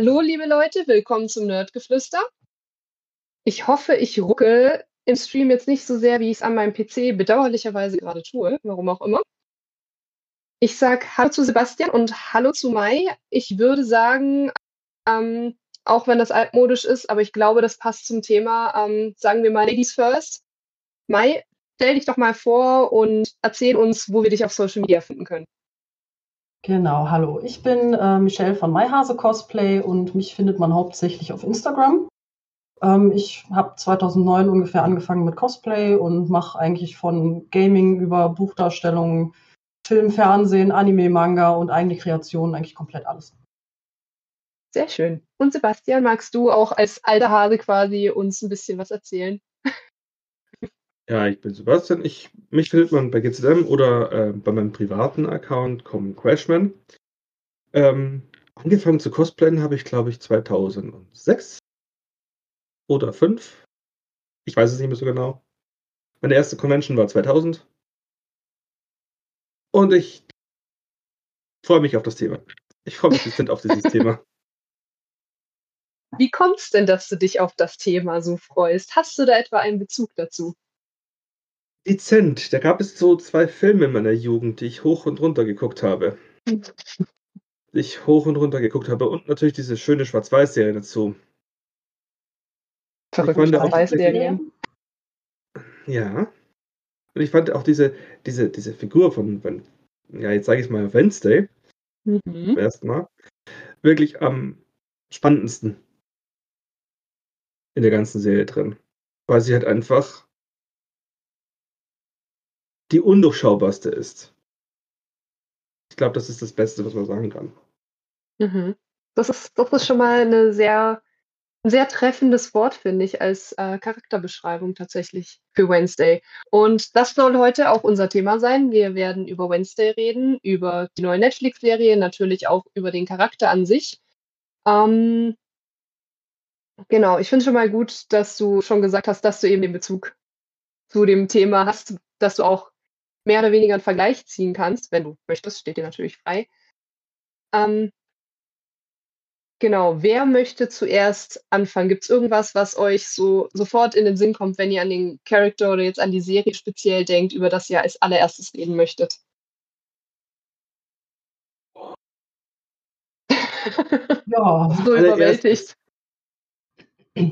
Hallo, liebe Leute, willkommen zum Nerdgeflüster. Ich hoffe, ich rucke im Stream jetzt nicht so sehr, wie ich es an meinem PC bedauerlicherweise gerade tue, warum auch immer. Ich sage Hallo zu Sebastian und Hallo zu Mai. Ich würde sagen, ähm, auch wenn das altmodisch ist, aber ich glaube, das passt zum Thema, ähm, sagen wir mal Ladies First. Mai, stell dich doch mal vor und erzähl uns, wo wir dich auf Social Media finden können. Genau, hallo. Ich bin äh, Michelle von MyHase Cosplay und mich findet man hauptsächlich auf Instagram. Ähm, ich habe 2009 ungefähr angefangen mit Cosplay und mache eigentlich von Gaming über Buchdarstellungen, Film, Fernsehen, Anime, Manga und eigene Kreationen eigentlich komplett alles. Sehr schön. Und Sebastian, magst du auch als alter Hase quasi uns ein bisschen was erzählen? Ja, ich bin Sebastian. Ich, mich findet man bei GZM oder äh, bei meinem privaten Account Common Crashman. Ähm, angefangen zu cosplayen habe ich, glaube ich, 2006 oder 2005. Ich weiß es nicht mehr so genau. Meine erste Convention war 2000. Und ich freue mich auf das Thema. Ich freue mich bisschen auf dieses Thema. Wie kommt es denn, dass du dich auf das Thema so freust? Hast du da etwa einen Bezug dazu? Dezent. Da gab es so zwei Filme in meiner Jugend, die ich hoch und runter geguckt habe. Die ich hoch und runter geguckt habe. Und natürlich diese schöne Schwarz-Weiß-Serie dazu. Verrückte Schwarz-Weiß-Serie. Ja. Und ich fand auch diese, diese, diese Figur von, von ja, jetzt sage ich mal Wednesday, mhm. zum ersten Mal, wirklich am spannendsten in der ganzen Serie drin. Weil sie halt einfach die undurchschaubarste ist. Ich glaube, das ist das Beste, was man sagen kann. Mhm. Das, ist, das ist schon mal eine sehr, ein sehr treffendes Wort, finde ich, als äh, Charakterbeschreibung tatsächlich für Wednesday. Und das soll heute auch unser Thema sein. Wir werden über Wednesday reden, über die neue Netflix-Serie, natürlich auch über den Charakter an sich. Ähm, genau, ich finde schon mal gut, dass du schon gesagt hast, dass du eben den Bezug zu dem Thema hast, dass du auch mehr oder weniger einen Vergleich ziehen kannst, wenn du möchtest, steht dir natürlich frei. Ähm, genau, wer möchte zuerst anfangen? Gibt es irgendwas, was euch so sofort in den Sinn kommt, wenn ihr an den Charakter oder jetzt an die Serie speziell denkt, über das ihr als allererstes reden möchtet? ja, so überwältigt.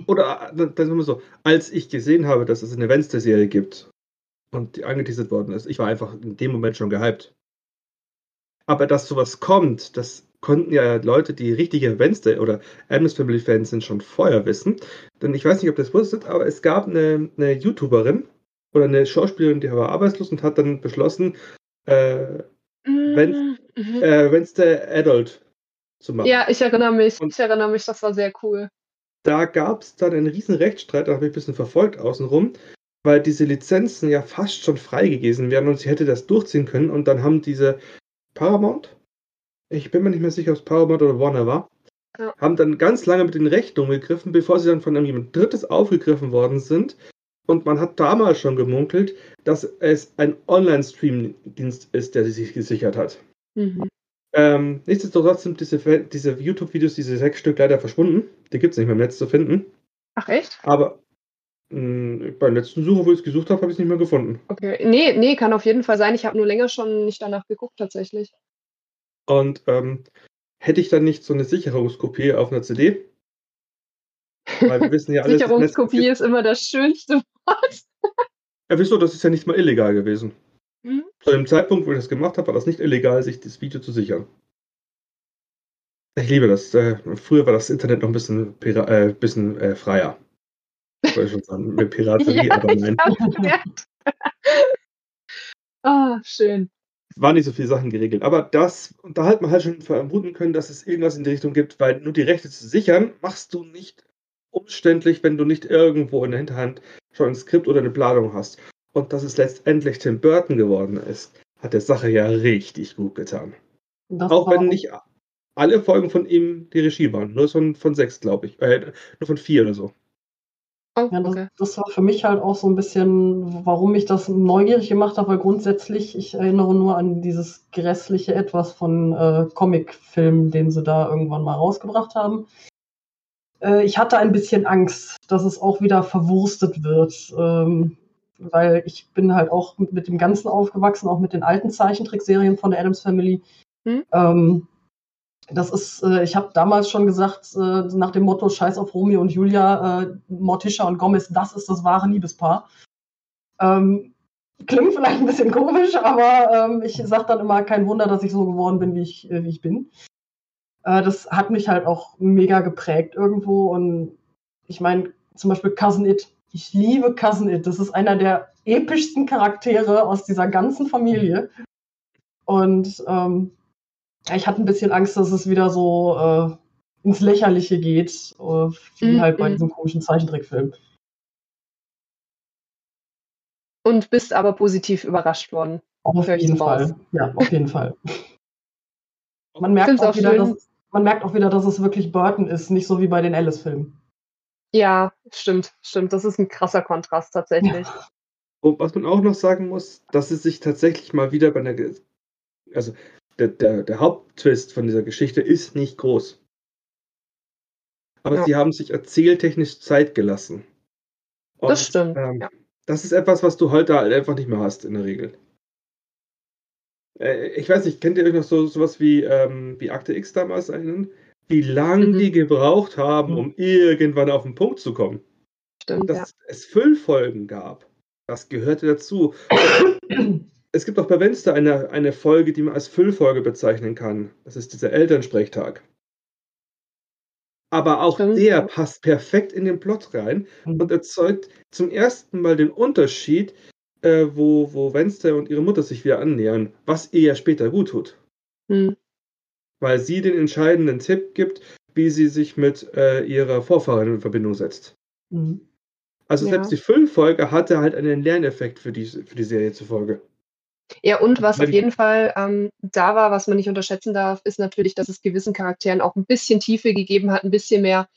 Oder dann sagen wir so, als ich gesehen habe, dass es eine Wednesday-Serie gibt, und die angeteasert worden ist. Ich war einfach in dem Moment schon gehypt. Aber dass sowas kommt, das konnten ja Leute, die richtige Wednesday oder Adams Family Fans sind, schon vorher wissen. Denn ich weiß nicht, ob das wusstet, aber es gab eine, eine YouTuberin oder eine Schauspielerin, die war arbeitslos und hat dann beschlossen, äh, mhm. äh, Wednesday Adult zu machen. Ja, ich erinnere mich. Und ich erinnere mich, das war sehr cool. Da gab es dann einen riesen Rechtsstreit, da habe ich ein bisschen verfolgt außenrum, weil diese Lizenzen ja fast schon freigegeben werden und sie hätte das durchziehen können und dann haben diese Paramount, ich bin mir nicht mehr sicher, ob es Paramount oder Warner war, ja. haben dann ganz lange mit den Rechten umgegriffen, bevor sie dann von jemand Drittes aufgegriffen worden sind. Und man hat damals schon gemunkelt, dass es ein Online-Stream-Dienst ist, der sich gesichert hat. Mhm. Ähm, nichtsdestotrotz sind diese, diese YouTube-Videos, diese sechs Stück leider verschwunden. Die gibt es nicht mehr im Netz zu finden. Ach echt? Aber bei der letzten Suche, wo ich es gesucht habe, habe ich es nicht mehr gefunden. Okay. Nee, nee, kann auf jeden Fall sein. Ich habe nur länger schon nicht danach geguckt, tatsächlich. Und ähm, hätte ich dann nicht so eine Sicherungskopie auf einer CD? Weil wir wissen ja alle. Sicherungskopie ist immer das schönste Wort. ja, wieso? Das ist ja nicht mal illegal gewesen. Mhm. Zu dem Zeitpunkt, wo ich das gemacht habe, war das nicht illegal, sich das Video zu sichern. Ich liebe das. Äh, früher war das Internet noch ein bisschen, äh, bisschen äh, freier. Ich wollte schon sagen, mit Piraterie, ja, aber nein. Ah, oh, schön. Es waren nicht so viele Sachen geregelt. Aber das, da hat man halt schon vermuten können, dass es irgendwas in die Richtung gibt, weil nur die Rechte zu sichern, machst du nicht umständlich, wenn du nicht irgendwo in der Hinterhand schon ein Skript oder eine Planung hast. Und dass es letztendlich Tim Burton geworden ist, hat der Sache ja richtig gut getan. Das auch wenn nicht alle Folgen von ihm die Regie waren. Nur von, von sechs, glaube ich. Äh, nur von vier oder so. Oh, Ja, das, okay. das war für mich halt auch so ein bisschen, warum mich das neugierig gemacht hat, weil grundsätzlich, ich erinnere nur an dieses grässliche Etwas von äh, Comicfilmen, den sie da irgendwann mal rausgebracht haben. Äh, ich hatte ein bisschen Angst, dass es auch wieder verwurstet wird, ähm, weil ich bin halt auch mit, mit dem Ganzen aufgewachsen, auch mit den alten Zeichentrickserien von der Adams Family. Hm. Ähm, das ist, äh, ich habe damals schon gesagt, äh, nach dem Motto Scheiß auf Romeo und Julia, äh, Morticia und Gomez, das ist das wahre Liebespaar. Ähm, klingt vielleicht ein bisschen komisch, aber ähm, ich sage dann immer, kein Wunder, dass ich so geworden bin, wie ich, äh, wie ich bin. Äh, das hat mich halt auch mega geprägt irgendwo und ich meine, zum Beispiel Cousin It. Ich liebe Cousin It. Das ist einer der epischsten Charaktere aus dieser ganzen Familie. Und ähm, ich hatte ein bisschen Angst, dass es wieder so äh, ins Lächerliche geht, äh, wie Mhm, halt bei mhm. diesem komischen Zeichentrickfilm. Und bist aber positiv überrascht worden. Auf jeden raus. Fall. Ja, auf jeden Fall. Man merkt, auch auch wieder, schön. dass, es- man merkt auch wieder, dass es wirklich Burton ist, nicht so wie bei den Alice-Filmen. Ja, stimmt, stimmt. Das ist ein krasser Kontrast tatsächlich. Und was man auch noch sagen muss, dass es sich tatsächlich mal wieder bei einer, also der, der, der Haupttwist von dieser Geschichte ist nicht groß. Aber Ja. sie haben sich erzähltechnisch Zeit gelassen. Das stimmt, Ähm, ja. Das ist etwas, was du heute halt einfach nicht mehr hast in der Regel. Äh, ich weiß nicht, kennt ihr euch noch so sowas wie, ähm, wie Akte X damals erinnern? Wie lang Mhm. die gebraucht haben, Mhm. um irgendwann auf den Punkt zu kommen. Stimmt, ja. Dass es Füllfolgen gab. Das gehörte dazu. Es gibt auch bei Wenster eine, eine Folge, die man als Füllfolge bezeichnen kann. Das ist dieser Elternsprechtag. Aber auch der passt perfekt in den Plot rein Mhm. und erzeugt zum ersten Mal den Unterschied, äh, wo, wo Wenster und ihre Mutter sich wieder annähern, was ihr ja später gut tut. Hm. Weil sie den entscheidenden Tipp gibt, wie sie sich mit äh, ihrer Vorfahrin in Verbindung setzt. Mhm. Also Ja. selbst die Füllfolge hatte halt einen Lerneffekt für die, für die Serie zufolge. Ja, und was auf jeden Fall ähm, da war, was man nicht unterschätzen darf, ist natürlich, dass es gewissen Charakteren auch ein bisschen Tiefe gegeben hat, ein bisschen mehr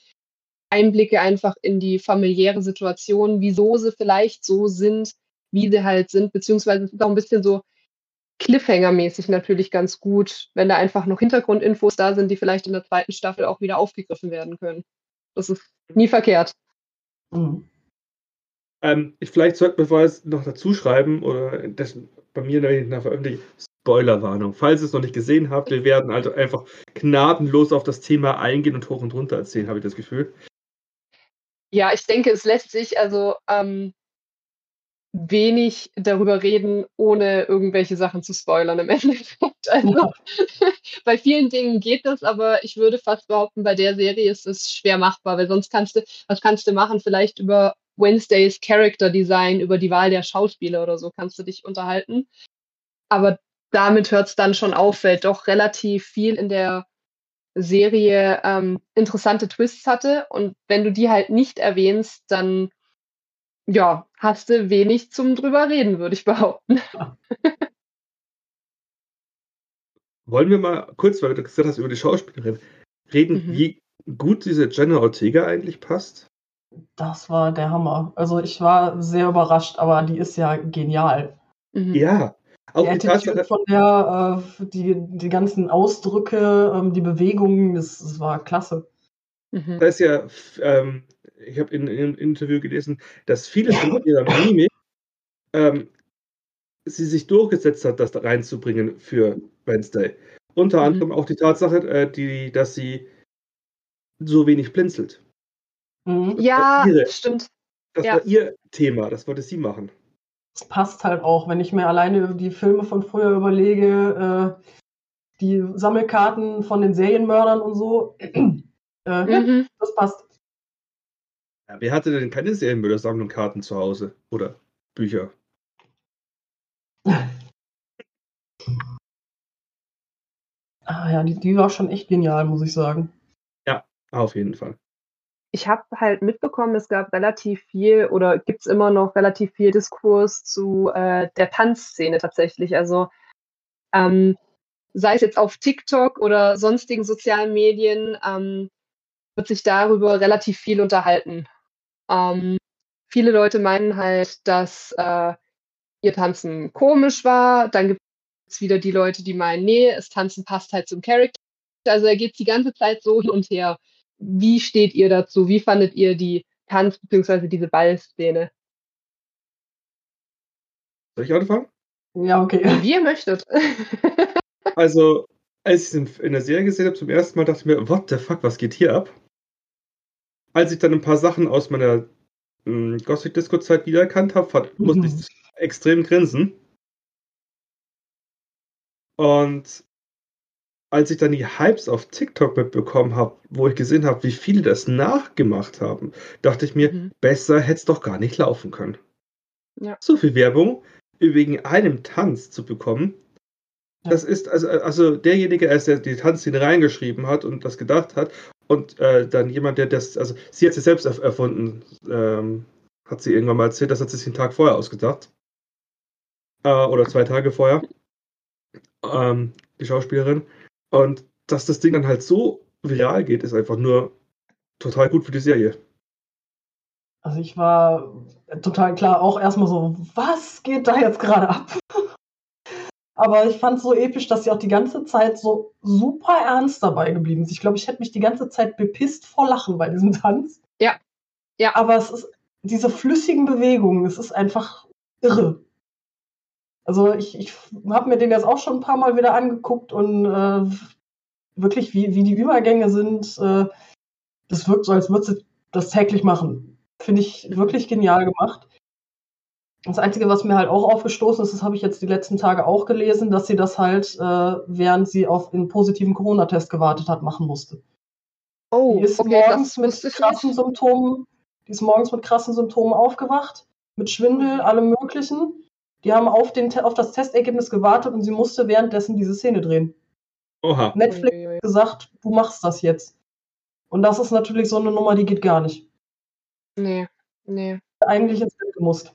Einblicke einfach in die familiäre Situation, wieso sie vielleicht so sind, wie sie halt sind, beziehungsweise es ist auch ein bisschen so Cliffhanger-mäßig natürlich ganz gut, wenn da einfach noch Hintergrundinfos da sind, die vielleicht in der zweiten Staffel auch wieder aufgegriffen werden können. Das ist nie verkehrt. Mhm. Ähm, ich, vielleicht sollten wir vorher noch dazu schreiben, oder das bei mir in der Veröffentlichung, Spoilerwarnung. Falls ihr es noch nicht gesehen habt, wir werden also einfach gnadenlos auf das Thema eingehen und hoch und runter erzählen, habe ich das Gefühl. Ja, ich denke, es lässt sich also ähm, wenig darüber reden, ohne irgendwelche Sachen zu spoilern im Endeffekt. Also bei vielen Dingen geht das, aber ich würde fast behaupten, bei der Serie ist es schwer machbar, weil sonst kannst du, was kannst du machen? Vielleicht über Wednesdays Character Design, über die Wahl der Schauspieler oder so kannst du dich unterhalten. Aber damit hört es dann schon auf, weil doch relativ viel in der Serie ähm, interessante Twists hatte. Und wenn du die halt nicht erwähnst, dann ja, hast du wenig zum drüber reden, würde ich behaupten. Wollen wir mal kurz, weil du gesagt hast, über die Schauspielerin reden, Mhm. wie gut diese Jenna Ortega eigentlich passt? Das war der Hammer. Also ich war sehr überrascht, aber die ist ja genial. Mhm. Ja, auch Die Tatsache, von der, äh, die, die ganzen Ausdrücke, ähm, die Bewegungen, das, das war klasse. Mhm. da ist ja, ähm, ich habe in, in einem Interview gelesen, dass vieles von ihrer Mimik ähm, sie sich durchgesetzt hat, das da reinzubringen für Wednesday. Unter Mhm. anderem auch die Tatsache, äh, die, dass sie so wenig blinzelt. Mhm. Ja, ihre- stimmt. Das Ja. war ihr Thema, das wollte sie machen. Das passt halt auch, wenn ich mir alleine die Filme von früher überlege, äh, die Sammelkarten von den Serienmördern und so. äh, ja, Mhm. das passt. Ja, wer hatte denn keine Serienmörder-Sammlung Karten zu Hause? Oder Bücher? Ah ja, die, die war schon echt genial, muss ich sagen. Auf jeden Fall. Ich habe halt mitbekommen, es gab relativ viel oder gibt es immer noch relativ viel Diskurs zu äh, der Tanzszene tatsächlich. Also ähm, sei es jetzt auf TikTok oder sonstigen sozialen Medien, ähm, wird sich darüber relativ viel unterhalten. Ähm, viele Leute meinen halt, dass äh, ihr Tanzen komisch war. Dann gibt es wieder die Leute, die meinen, nee, das Tanzen passt halt zum Charakter. Also er geht die ganze Zeit so hin und her. Wie steht ihr dazu? Wie fandet ihr die Tanz- bzw. diese Ballszene? Soll ich anfangen? Ja, okay. Wie ihr möchtet. Also, als ich es in der Serie gesehen habe, zum ersten Mal dachte ich mir, what the fuck, was geht hier ab? Als ich dann ein paar Sachen aus meiner hm, Gothic-Disco-Zeit wiedererkannt habe, Mhm. musste ich extrem grinsen. Und als ich dann die Hypes auf TikTok mitbekommen habe, wo ich gesehen habe, wie viele das nachgemacht haben, dachte ich mir, Mhm. besser hätte es doch gar nicht laufen können. Ja. So viel Werbung wegen einem Tanz zu bekommen, Ja. das ist also, also derjenige, der die Tanzszene reingeschrieben hat und das gedacht hat, und äh, dann jemand, der das, also sie hat sie selbst erf erfunden, ähm, hat sie irgendwann mal erzählt, das hat sie sich einen Tag vorher ausgedacht. Äh, oder zwei Tage vorher. Ähm, die Schauspielerin. Und dass das Ding dann halt so viral geht, ist einfach nur total gut für die Serie. Also ich war total klar auch erstmal so, was geht da jetzt gerade ab? Aber ich fand es so episch, dass sie auch die ganze Zeit so super ernst dabei geblieben ist. Ich glaube, ich hätte mich die ganze Zeit bepisst vor Lachen bei diesem Tanz. Ja. Ja. Aber es ist diese flüssigen Bewegungen, es ist einfach irre. Also ich, ich habe mir den jetzt auch schon ein paar Mal wieder angeguckt und äh, wirklich, wie, wie die Übergänge sind, äh, das wirkt so, als würde sie das täglich machen. Finde ich wirklich genial gemacht. Das Einzige, was mir halt auch aufgestoßen ist, das habe ich jetzt die letzten Tage auch gelesen, dass sie das halt, äh, während sie auf den positiven Corona-Test gewartet hat, machen musste. Oh, Die ist okay, morgens mit krassen. Symptomen, die ist morgens mit krassen Symptomen aufgewacht, mit Schwindel, allem möglichen. Die haben auf, den, auf das Testergebnis gewartet und sie musste währenddessen diese Szene drehen. Oha. Netflix hat gesagt, du machst das jetzt. Und das ist natürlich so eine Nummer, die geht gar nicht. Nee, nee. Eigentlich ins Bett gemusst.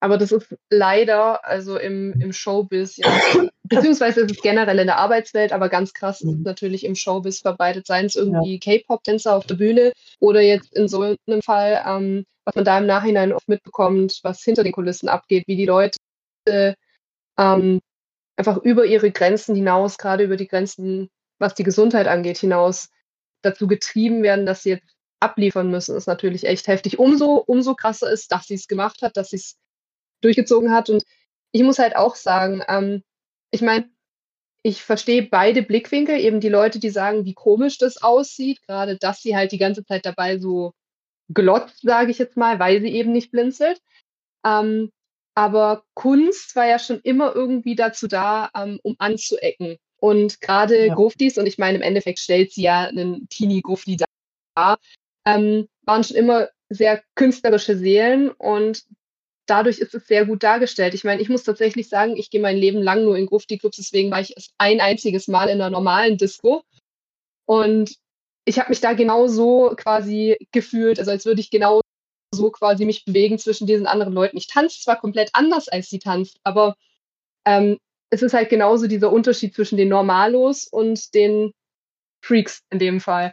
Aber das ist leider, also im, im Showbiz, ja, beziehungsweise ist es generell in der Arbeitswelt, aber ganz krass ist es Mhm. natürlich im Showbiz verbreitet, seien es irgendwie K-Pop-Tänzer auf der Bühne oder jetzt in so einem Fall, ähm, was man da im Nachhinein oft mitbekommt, was hinter den Kulissen abgeht, wie die Leute ähm, einfach über ihre Grenzen hinaus, gerade über die Grenzen, was die Gesundheit angeht, hinaus dazu getrieben werden, dass sie jetzt abliefern müssen, ist natürlich echt heftig. Umso, umso krasser ist, dass sie es gemacht hat, dass sie es durchgezogen hat. Und ich muss halt auch sagen, ähm, ich meine, ich verstehe beide Blickwinkel, eben die Leute, die sagen, wie komisch das aussieht, gerade dass sie halt die ganze Zeit dabei so glotzt, sage ich jetzt mal, weil sie eben nicht blinzelt. Ähm, aber Kunst war ja schon immer irgendwie dazu da, ähm, um anzuecken. Und gerade Ja. Gruftis, und ich meine, im Endeffekt stellt sie ja einen Teenie-Grufti dar, ähm, waren schon immer sehr künstlerische Seelen und dadurch ist es sehr gut dargestellt. Ich meine, ich muss tatsächlich sagen, ich gehe mein Leben lang nur in Grufti-Clubs, deswegen war ich erst ein einziges Mal in einer normalen Disco. Und ich habe mich da genau so quasi gefühlt, also als würde ich genau so quasi mich bewegen zwischen diesen anderen Leuten. Ich tanze zwar komplett anders, als sie tanzt, aber ähm, es ist halt genauso dieser Unterschied zwischen den Normalos und den Freaks in dem Fall.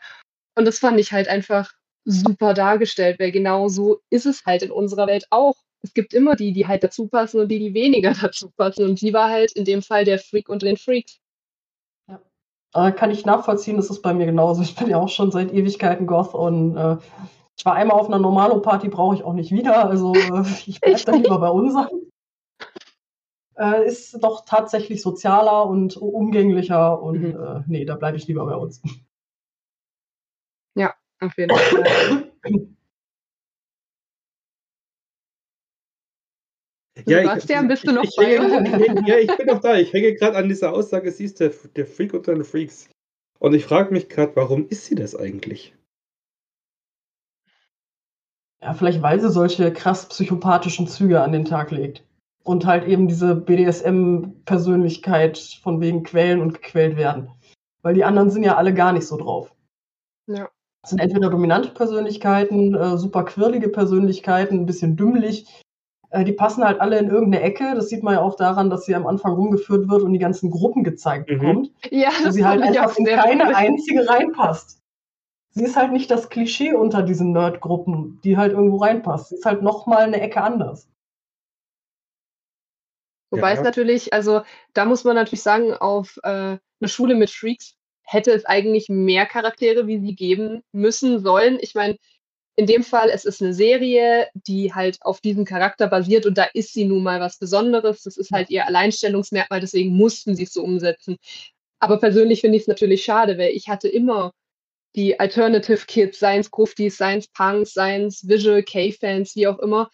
Und das fand ich halt einfach super dargestellt, weil genau so ist es halt in unserer Welt auch. Es gibt immer die, die halt dazu passen und die, die weniger dazu passen. Und sie war halt in dem Fall der Freak unter den Freaks. Äh, kann ich nachvollziehen, das ist bei mir genauso. Ich bin ja auch schon seit Ewigkeiten Goth und äh, ich war einmal auf einer Normalo-Party, brauche ich auch nicht wieder. Also äh, ich bleibe dann lieber bei unseren. Äh, ist doch tatsächlich sozialer und umgänglicher und Mhm. äh, nee, da bleibe ich lieber bei uns. Auf jeden Fall. Sebastian, bist du noch ich, bei ich, uns? ich, ich, Ja, ich bin noch da. Ich hänge gerade an dieser Aussage, sie ist der, der Freak unter den Freaks. Und ich frage mich gerade, warum ist sie das eigentlich? Ja, vielleicht weil sie solche krass psychopathischen Züge an den Tag legt. Und halt eben diese BDSM-Persönlichkeit von wegen quälen und gequält werden. Weil die anderen sind ja alle gar nicht so drauf. Ja. Das sind entweder dominante Persönlichkeiten, äh, super quirlige Persönlichkeiten, ein bisschen dümmlich. Äh, die passen halt alle in irgendeine Ecke. Das sieht man ja auch daran, dass sie am Anfang rumgeführt wird und die ganzen Gruppen gezeigt Mhm. bekommt. Ja, Wo sie halt einfach in keine witzig. einzige reinpasst. sie ist halt nicht das Klischee unter diesen Nerd-Gruppen, die halt irgendwo reinpasst. Sie ist halt nochmal eine Ecke anders. Wobei Ja. es natürlich, also da muss man natürlich sagen, auf äh, eine Schule mit Freaks hätte es eigentlich mehr Charaktere, wie sie geben müssen sollen. Ich meine, in dem Fall, es ist eine Serie, die halt auf diesem Charakter basiert und da ist sie nun mal was Besonderes. Das ist halt ihr Alleinstellungsmerkmal, deswegen mussten sie es so umsetzen. Aber persönlich finde ich es natürlich schade, weil ich hatte immer die Alternative Kids, seien Gruftis, seien Punks, seien Visual K-Fans, wie auch immer,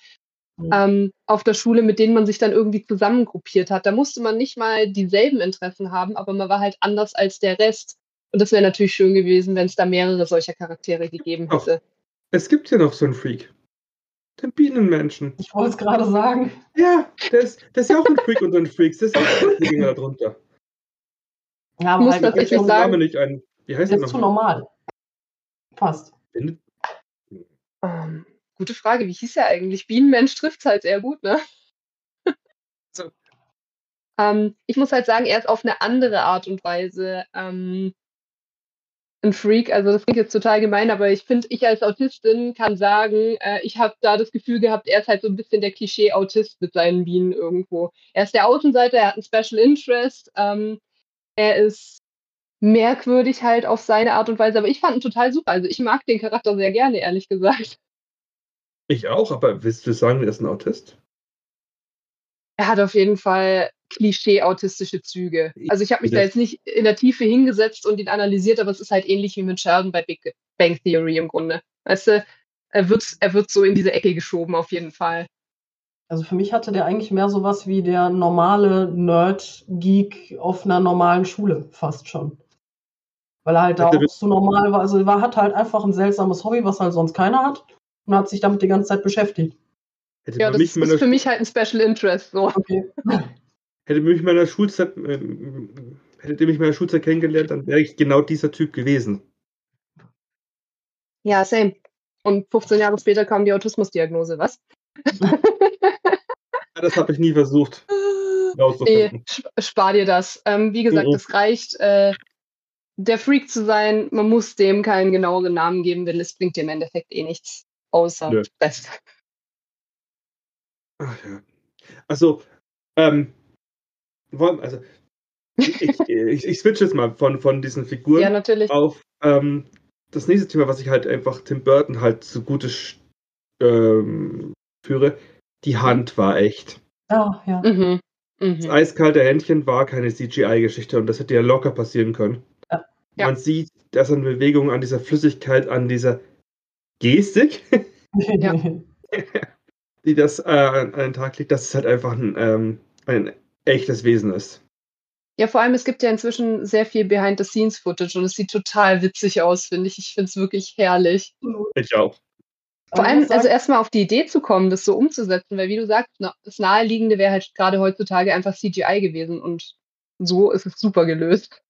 Mhm. ähm, auf der Schule, mit denen man sich dann irgendwie zusammengruppiert hat. Da musste man nicht mal dieselben Interessen haben, aber man war halt anders als der Rest. Und das wäre natürlich schön gewesen, wenn es da mehrere solcher Charaktere gegeben hätte. Es gibt ja noch so einen Freak. Den Bienenmenschen. Ich wollte es gerade sagen. Ja, der ist, der ist ja auch ein Freak unter den Freaks. Das ist auch ein Freak darunter. Ja, aber Muss halt, tatsächlich der sagen- Name nicht ein. Wie heißt der jetzt zu normal. Passt. Ähm, gute Frage, wie hieß er eigentlich? Bienenmensch trifft halt sehr gut, ne? So. Ähm, ich muss halt sagen, er ist auf eine andere Art und Weise ähm, ein Freak. Also das klingt jetzt total gemein, aber ich finde, ich als Autistin kann sagen, äh, ich habe da das Gefühl gehabt, er ist halt so ein bisschen der Klischee-Autist mit seinen Bienen irgendwo. Er ist der Außenseiter, er hat einen Special Interest, ähm, er ist merkwürdig halt auf seine Art und Weise, aber ich fand ihn total super. Also ich mag den Charakter sehr gerne, ehrlich gesagt. Ich auch, aber willst du sagen, er ist ein Autist? Er hat auf jeden Fall Klischee-autistische Züge. Also ich habe mich da Das- jetzt nicht in der Tiefe hingesetzt und ihn analysiert, aber es ist halt ähnlich wie mit Sheldon bei Big Bang Theory im Grunde. Weißt du, er wird, er wird so in diese Ecke geschoben auf jeden Fall. Also für mich hatte der eigentlich mehr sowas wie der normale Nerd-Geek auf einer normalen Schule, fast schon. Weil er halt da auch so normal war. Also er hat halt einfach ein seltsames Hobby, was halt sonst keiner hat. Und hat sich damit die ganze Zeit beschäftigt. Hätte Ja, das mich ist für mich halt ein Special Interest. So. Okay. hätte mich in meiner Schulzeit, ähm, hätte mich in meiner Schulzeit kennengelernt, dann wäre ich genau dieser Typ gewesen. Ja, same. Und 15 Jahre später kam die Autismusdiagnose, was? Ja, das habe ich nie versucht Nee, spar dir das. Ähm, wie gesagt, es reicht, äh, der Freak zu sein. Man muss dem keinen genaueren Namen geben, denn es bringt dir im Endeffekt eh nichts außer Nö. Stress. Ach ja. Also, ähm, also ich, ich, ich switch jetzt mal von, von diesen Figuren Ja, natürlich. auf ähm, das nächste Thema, was ich halt einfach Tim Burton halt zugute ähm, führe. Die Hand war echt. Ja, ja. Mhm. Das Mhm. eiskalte Händchen war keine CGI-Geschichte und das hätte ja locker passieren können. Ja. Ja. Man sieht das an Bewegung, an dieser Flüssigkeit, an dieser Gestik, Ja. die das äh, an an den Tag legt, dass es halt einfach ein, ähm, ein echtes Wesen ist. Ja, vor allem, es gibt ja inzwischen sehr viel Behind-the-Scenes-Footage und es sieht total witzig aus, finde ich. Ich finde es wirklich herrlich. Ich auch. Vor allem, sagen, also erstmal auf die Idee zu kommen, das so umzusetzen, weil wie du sagst, das Naheliegende wäre halt gerade heutzutage einfach CGI gewesen und so ist es super gelöst.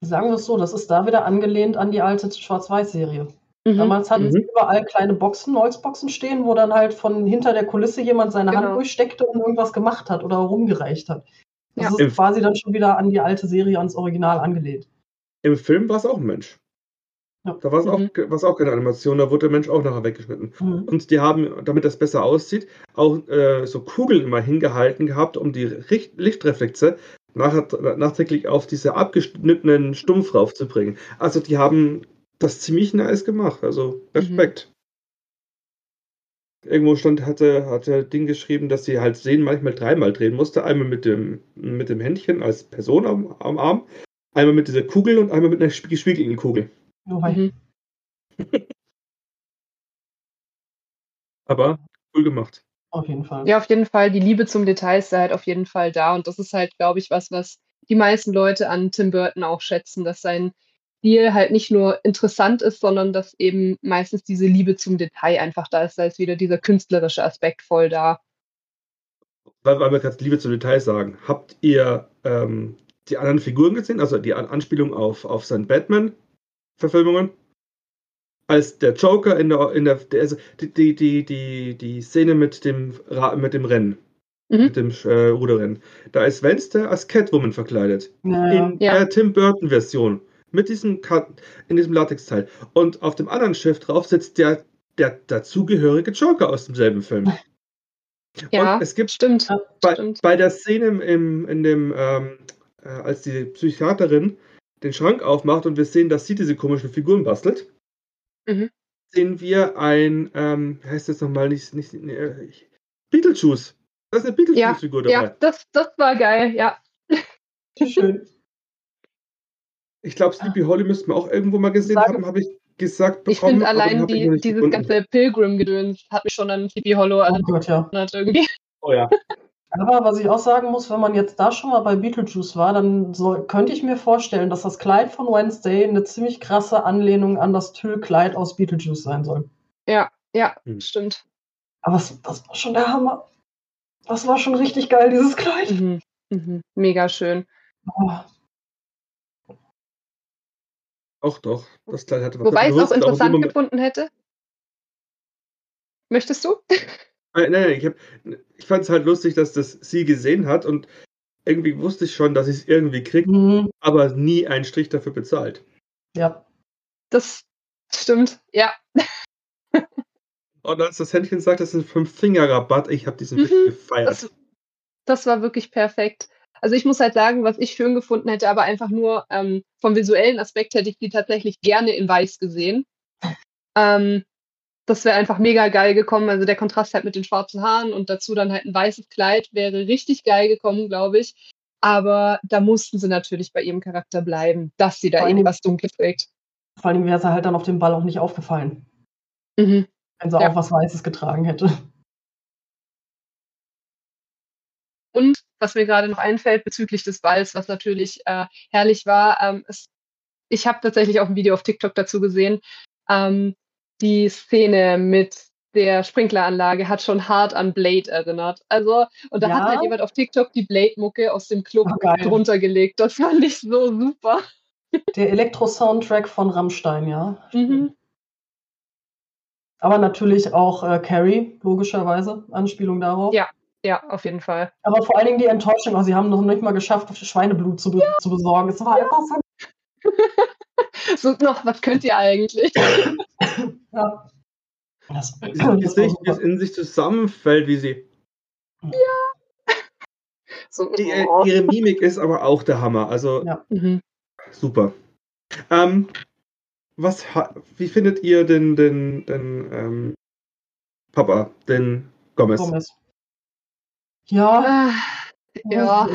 sagen wir es so, das ist da wieder angelehnt an die alte Schwarz-Weiß-Serie. Mhm. Damals hatten Mhm. sie überall kleine Boxen, Holzboxen stehen, wo dann halt von hinter der Kulisse jemand seine Genau. Hand durchsteckte und irgendwas gemacht hat oder rumgereicht hat. Das Ja. ist quasi dann schon wieder an die alte Serie, ans Original angelehnt. Im Film war es auch ein Mensch. Ja. Da war es Mhm. auch, war's auch keine Animation, da wurde der Mensch auch nachher weggeschnitten. Mhm. Und die haben, damit das besser aussieht, auch äh, so Kugeln immer hingehalten gehabt, um die Richt Lichtreflexe nachher, nachträglich auf diese abgeschnittenen Stumpf raufzubringen. Also die haben das ziemlich nice gemacht. Also Respekt. Irgendwo stand, hatte, hatte Ding geschrieben, dass sie halt sehen manchmal dreimal drehen musste. Einmal mit dem, mit dem Händchen als Person am, am Arm, einmal mit dieser Kugel und einmal mit einer spie- gespiegelten Kugel. Oh. Mhm. Aber cool gemacht. Auf jeden Fall. Ja, auf jeden Fall. Die Liebe zum Detail ist da halt auf jeden Fall da. Und das ist halt, glaube ich, was, was die meisten Leute an Tim Burton auch schätzen, dass sein Stil halt nicht nur interessant ist, sondern dass eben meistens diese Liebe zum Detail einfach da ist. Da ist wieder dieser künstlerische Aspekt voll da. weil, weil wir gerade Liebe zum Detail sagen, habt ihr ähm, die anderen Figuren gesehen? Also die An Anspielung auf, auf seine Batman-Verfilmungen? Als der Joker in der, in der, der also die, die, die, die, die Szene mit dem, Ra mit dem Rennen, Mhm. mit dem äh, Ruderrennen. Da ist Wednesday als Catwoman verkleidet. Ja, ja. In Ja. der Tim Burton-Version mit diesem Ka in diesem Latexteil. Und auf dem anderen Schiff drauf sitzt der, der dazugehörige Joker aus demselben Film. Ja, Und es gibt stimmt. bei, stimmt. bei der Szene im, im, in dem, ähm, äh, als die Psychiaterin den Schrank aufmacht und wir sehen, dass sie diese komischen Figuren bastelt, Mhm. sehen wir ein, ähm, wie heißt das nochmal, nicht, nicht äh, Beetlejuice. Da ist eine Beetlejuice-Figur dabei. Ja, das, das war geil, ja. Schön. Ich glaube, Sleepy Holly müssten wir auch irgendwo mal gesehen Sage- haben, habe ich gesagt Ich bekommen. finde aber den allein ich die, nicht dieses gefunden. ganze Pilgrim-Gedöns hat mich schon an Sleepy Hollow Oh erinnert Gott, ja. irgendwie. Oh ja. Aber was ich auch sagen muss, wenn man jetzt da schon mal bei Beetlejuice war, dann soll, könnte ich mir vorstellen, dass das Kleid von Wednesday eine ziemlich krasse Anlehnung an das Tüllkleid aus Beetlejuice sein soll. Ja, ja, Hm. stimmt. Aber das, das war schon der Hammer. Das war schon richtig geil, dieses Kleid. Mhm. Mhm. Mega schön. Oh, Auch doch. Das Kleid hatte was. Wobei ich es auch interessant immer- gefunden hätte. Möchtest du? Äh, Nein, nein, ich, hab- ich fand es halt lustig, dass das sie gesehen hat und irgendwie wusste ich schon, dass ich es irgendwie kriege, mhm. aber nie einen Strich dafür bezahlt. Ja. Das stimmt, ja. Und als das Händchen sagt, das ist ein Fünf-Finger-Rabatt, ich habe diesen Mhm, gefeiert. Das, das war wirklich perfekt. Also ich muss halt sagen, was ich schön gefunden hätte, aber einfach nur ähm, vom visuellen Aspekt hätte ich die tatsächlich gerne in weiß gesehen. Ähm, das wäre einfach mega geil gekommen. Also der Kontrast halt mit den schwarzen Haaren und dazu dann halt ein weißes Kleid wäre richtig geil gekommen, glaube ich. Aber da mussten sie natürlich bei ihrem Charakter bleiben, dass sie da Vor irgendwas Dunkles trägt. Vor allem wäre sie halt dann auf dem Ball auch nicht aufgefallen, Mhm. wenn sie Ja. auch was Weißes getragen hätte. Und was mir gerade noch einfällt bezüglich des Balls, was natürlich äh, herrlich war, ähm, es, ich habe tatsächlich auch ein Video auf TikTok dazu gesehen. Ähm, die Szene mit der Sprinkleranlage hat schon hart an Blade erinnert. Also, und da Ja? hat halt jemand auf TikTok die Blade-Mucke aus dem Club Oh, geil. drunter gelegt. Das fand ich so super. Der Elektro-Soundtrack von Rammstein, ja. Mhm. Aber natürlich auch äh, Carrie, logischerweise, Anspielung darauf. Ja. Ja, auf jeden Fall. Aber vor allen Dingen die Enttäuschung, also sie haben noch nicht mal geschafft, Schweineblut zu, be zu besorgen. Es war einfach so. So noch, was könnt ihr eigentlich? Ja. Das, das war Gesicht, wie es in sich zusammenfällt, wie sie. So, Die, äh, oh. ihre Mimik ist aber auch der Hammer. Also Ja. Mhm. super. Ähm, was, wie findet ihr den, den, den ähm, Papa, den Gomez? Gomez. Ja, Ah, ja.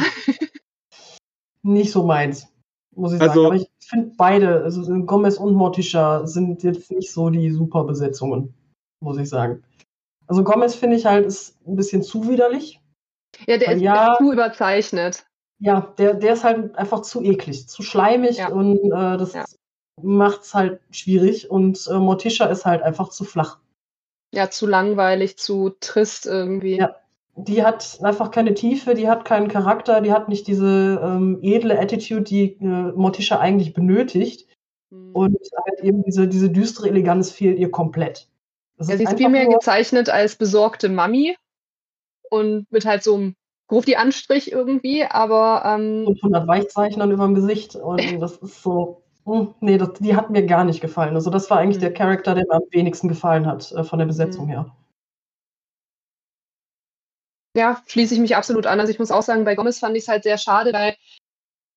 nicht so meins, muss ich Also- sagen. Aber ich finde beide, also Gomez und Morticia, sind jetzt nicht so die super Besetzungen, muss ich sagen. Also Gomez finde ich halt ist ein bisschen zu widerlich. Ja, der ist, Ja. zu überzeichnet. Ja, der, der ist halt einfach zu eklig, zu schleimig Ja. und äh, das Ja. macht's halt schwierig. Und äh, Morticia ist halt einfach zu flach. Ja, zu langweilig, zu trist irgendwie. Ja. Die hat einfach keine Tiefe, die hat keinen Charakter, die hat nicht diese ähm, edle Attitude, die äh, Morticia eigentlich benötigt. Mhm. Und halt eben diese, diese düstere Eleganz fehlt ihr komplett. Das ja, sie ist einfach viel mehr nur- gezeichnet als besorgte Mami und mit halt so einem Grufti-Anstrich irgendwie, aber ähm, 500 Weichzeichnern über dem Gesicht und das ist so, hm, nee, das, die hat mir gar nicht gefallen. Also das war eigentlich Mhm. der Charakter, der mir am wenigsten gefallen hat äh, von der Besetzung Mhm. her. Ja, schließe ich mich absolut an. Also ich muss auch sagen, bei Gomez fand ich es halt sehr schade, weil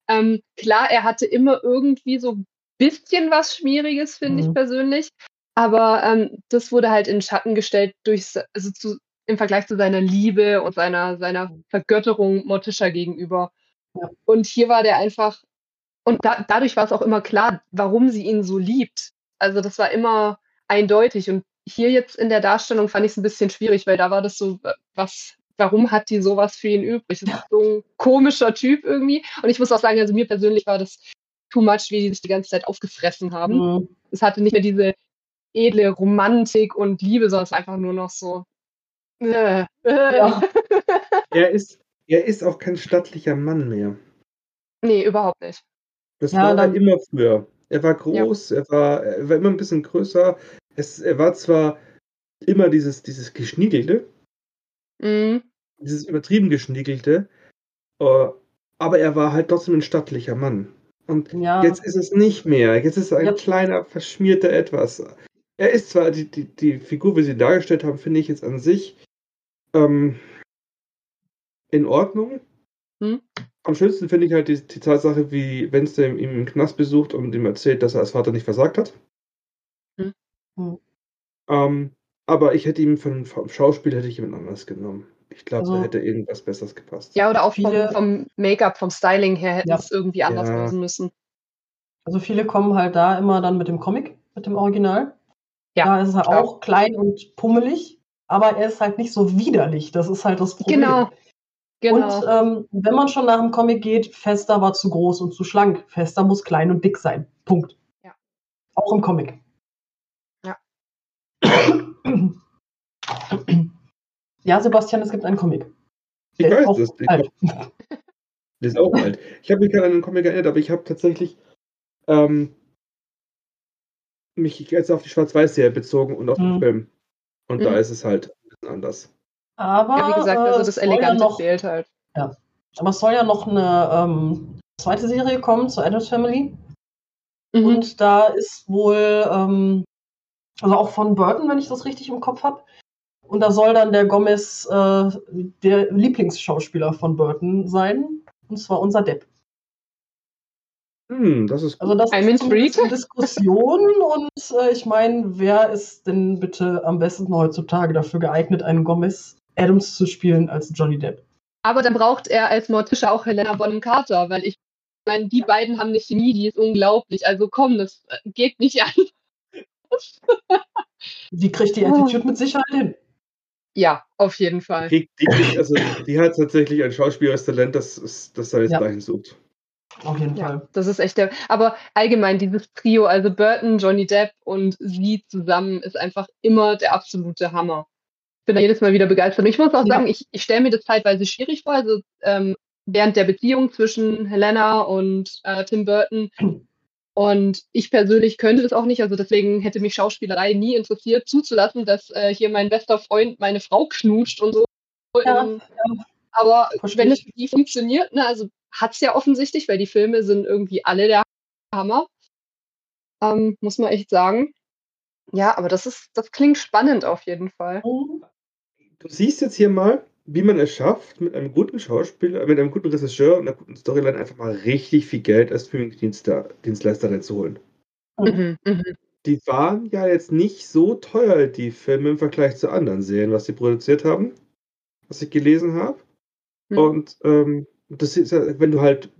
ähm, klar, er hatte immer irgendwie so ein bisschen was Schwieriges, finde Mhm. ich persönlich. Aber ähm, das wurde halt in Schatten gestellt durch, also zu, im Vergleich zu seiner Liebe und seiner, seiner Vergötterung Morticia gegenüber. Ja. Und hier war der einfach, und da, dadurch war es auch immer klar, warum sie ihn so liebt. Also das war immer eindeutig. Und hier jetzt in der Darstellung fand ich es ein bisschen schwierig, weil da war das so, äh, was, warum hat die sowas für ihn übrig? Das ist so ein komischer Typ irgendwie. Und ich muss auch sagen, also mir persönlich war das too much, wie die sich die ganze Zeit aufgefressen haben. Mhm. Es hatte nicht mehr diese edle Romantik und Liebe, sondern es war einfach nur noch so. Äh, äh. Ja. Er ist, er ist auch kein stattlicher Mann mehr. Nee, überhaupt nicht. Das Ja, war er dann- immer früher. Er war groß, er, war, er war immer ein bisschen größer. Es, er war zwar immer dieses, dieses Geschniegelte, Mhm. dieses übertrieben Geschniegelte, äh, aber er war halt trotzdem ein stattlicher Mann. Und Ja. jetzt ist es nicht mehr. Jetzt ist er ein Ja. kleiner, verschmierter Etwas. Er ist zwar, die, die, die Figur, wie sie dargestellt haben, finde ich jetzt an sich ähm, in Ordnung. Hm? Am schönsten finde ich halt die, die Tatsache, wie Wednesday ihn im Knast besucht und ihm erzählt, dass er als Vater nicht versagt hat. Hm. Hm. Ähm, aber ich hätte ihm von, vom Schauspiel hätte ich jemand anders genommen. Ich glaube, Also- da hätte irgendwas Besseres gepasst. Ja, oder auch vom, Viele- vom Make-up, vom Styling her hätten Ja. es irgendwie anders Ja. lösen müssen. Also viele kommen halt da immer dann mit dem Comic, mit dem Original. Ja, Da ist er klar. auch klein und pummelig, aber er ist halt nicht so widerlich. Das ist halt das Problem. Genau. Genau. Und ähm, wenn man schon nach dem Comic geht, Fester war zu groß und zu schlank. Fester muss klein und dick sein. Punkt. Ja. Auch im Comic. Ja. ja, Sebastian, es gibt einen Comic. Ich Der ist weiß auch das. Ich, alt. Der ist auch alt. Ich habe mich gerade an den Comic erinnert, aber ich habe tatsächlich ähm, mich jetzt auf die Schwarz-Weiß-Serie bezogen und auf den Mhm. Film. Und da Mhm. ist es halt ein bisschen anders. Aber, ja, wie gesagt, also es das soll ja Elegante noch, fehlt halt. Aber es soll ja noch eine ähm, zweite Serie kommen zur Adams Family. Mhm. Und da ist wohl, ähm, also auch von Burton, wenn ich das richtig im Kopf habe. Und da soll dann der Gomez äh, der Lieblingsschauspieler von Burton sein. Und zwar unser Depp. Hm, das ist Also das I'm ist intrigued. in Diskussion. und äh, ich meine, wer ist denn bitte am besten heutzutage dafür geeignet, einen Gomez Adams zu spielen als Johnny Depp? Aber dann braucht er als Morticia auch Helena Bonham Carter, weil ich meine, die beiden haben eine Chemie, die ist unglaublich. Also komm, das äh, geht nicht an. Die kriegt die. Attitude mit Sicherheit hin. Ja, auf jeden Fall. Die, die, kriegt- also, die hat tatsächlich ein schauspielerisches Talent, das, ist- das er jetzt Ja. dahin sucht. Auf jeden Ja, Fall. das ist echt der. Aber allgemein, dieses Trio, also Burton, Johnny Depp und sie zusammen, ist einfach immer der absolute Hammer. Ich bin da jedes Mal wieder begeistert. Und ich muss auch Ja. sagen, ich, ich stelle mir das zeitweise schwierig vor. Also ähm, während der Beziehung zwischen Helena und äh, Tim Burton. Und ich persönlich könnte das auch nicht. Also deswegen hätte mich Schauspielerei nie interessiert, zuzulassen, dass äh, hier mein bester Freund meine Frau knutscht und so. Ja, Ähm, Aber Verstehe wenn es für die funktioniert, ne, also hat es ja offensichtlich, weil die Filme sind irgendwie alle der Hammer. Ähm, muss man echt sagen. Ja, aber das ist, das klingt spannend auf jeden Fall. Du siehst jetzt hier mal, wie man es schafft, mit einem guten Schauspieler, mit einem guten Regisseur und einer guten Storyline einfach mal richtig viel Geld als Streaming-Dienstleister reinzuholen. Mhm, mhm. Die waren ja jetzt nicht so teuer, die Filme im Vergleich zu anderen Serien, was sie produziert haben, was ich gelesen habe. Hm. Und ähm, das ist ja, wenn du halt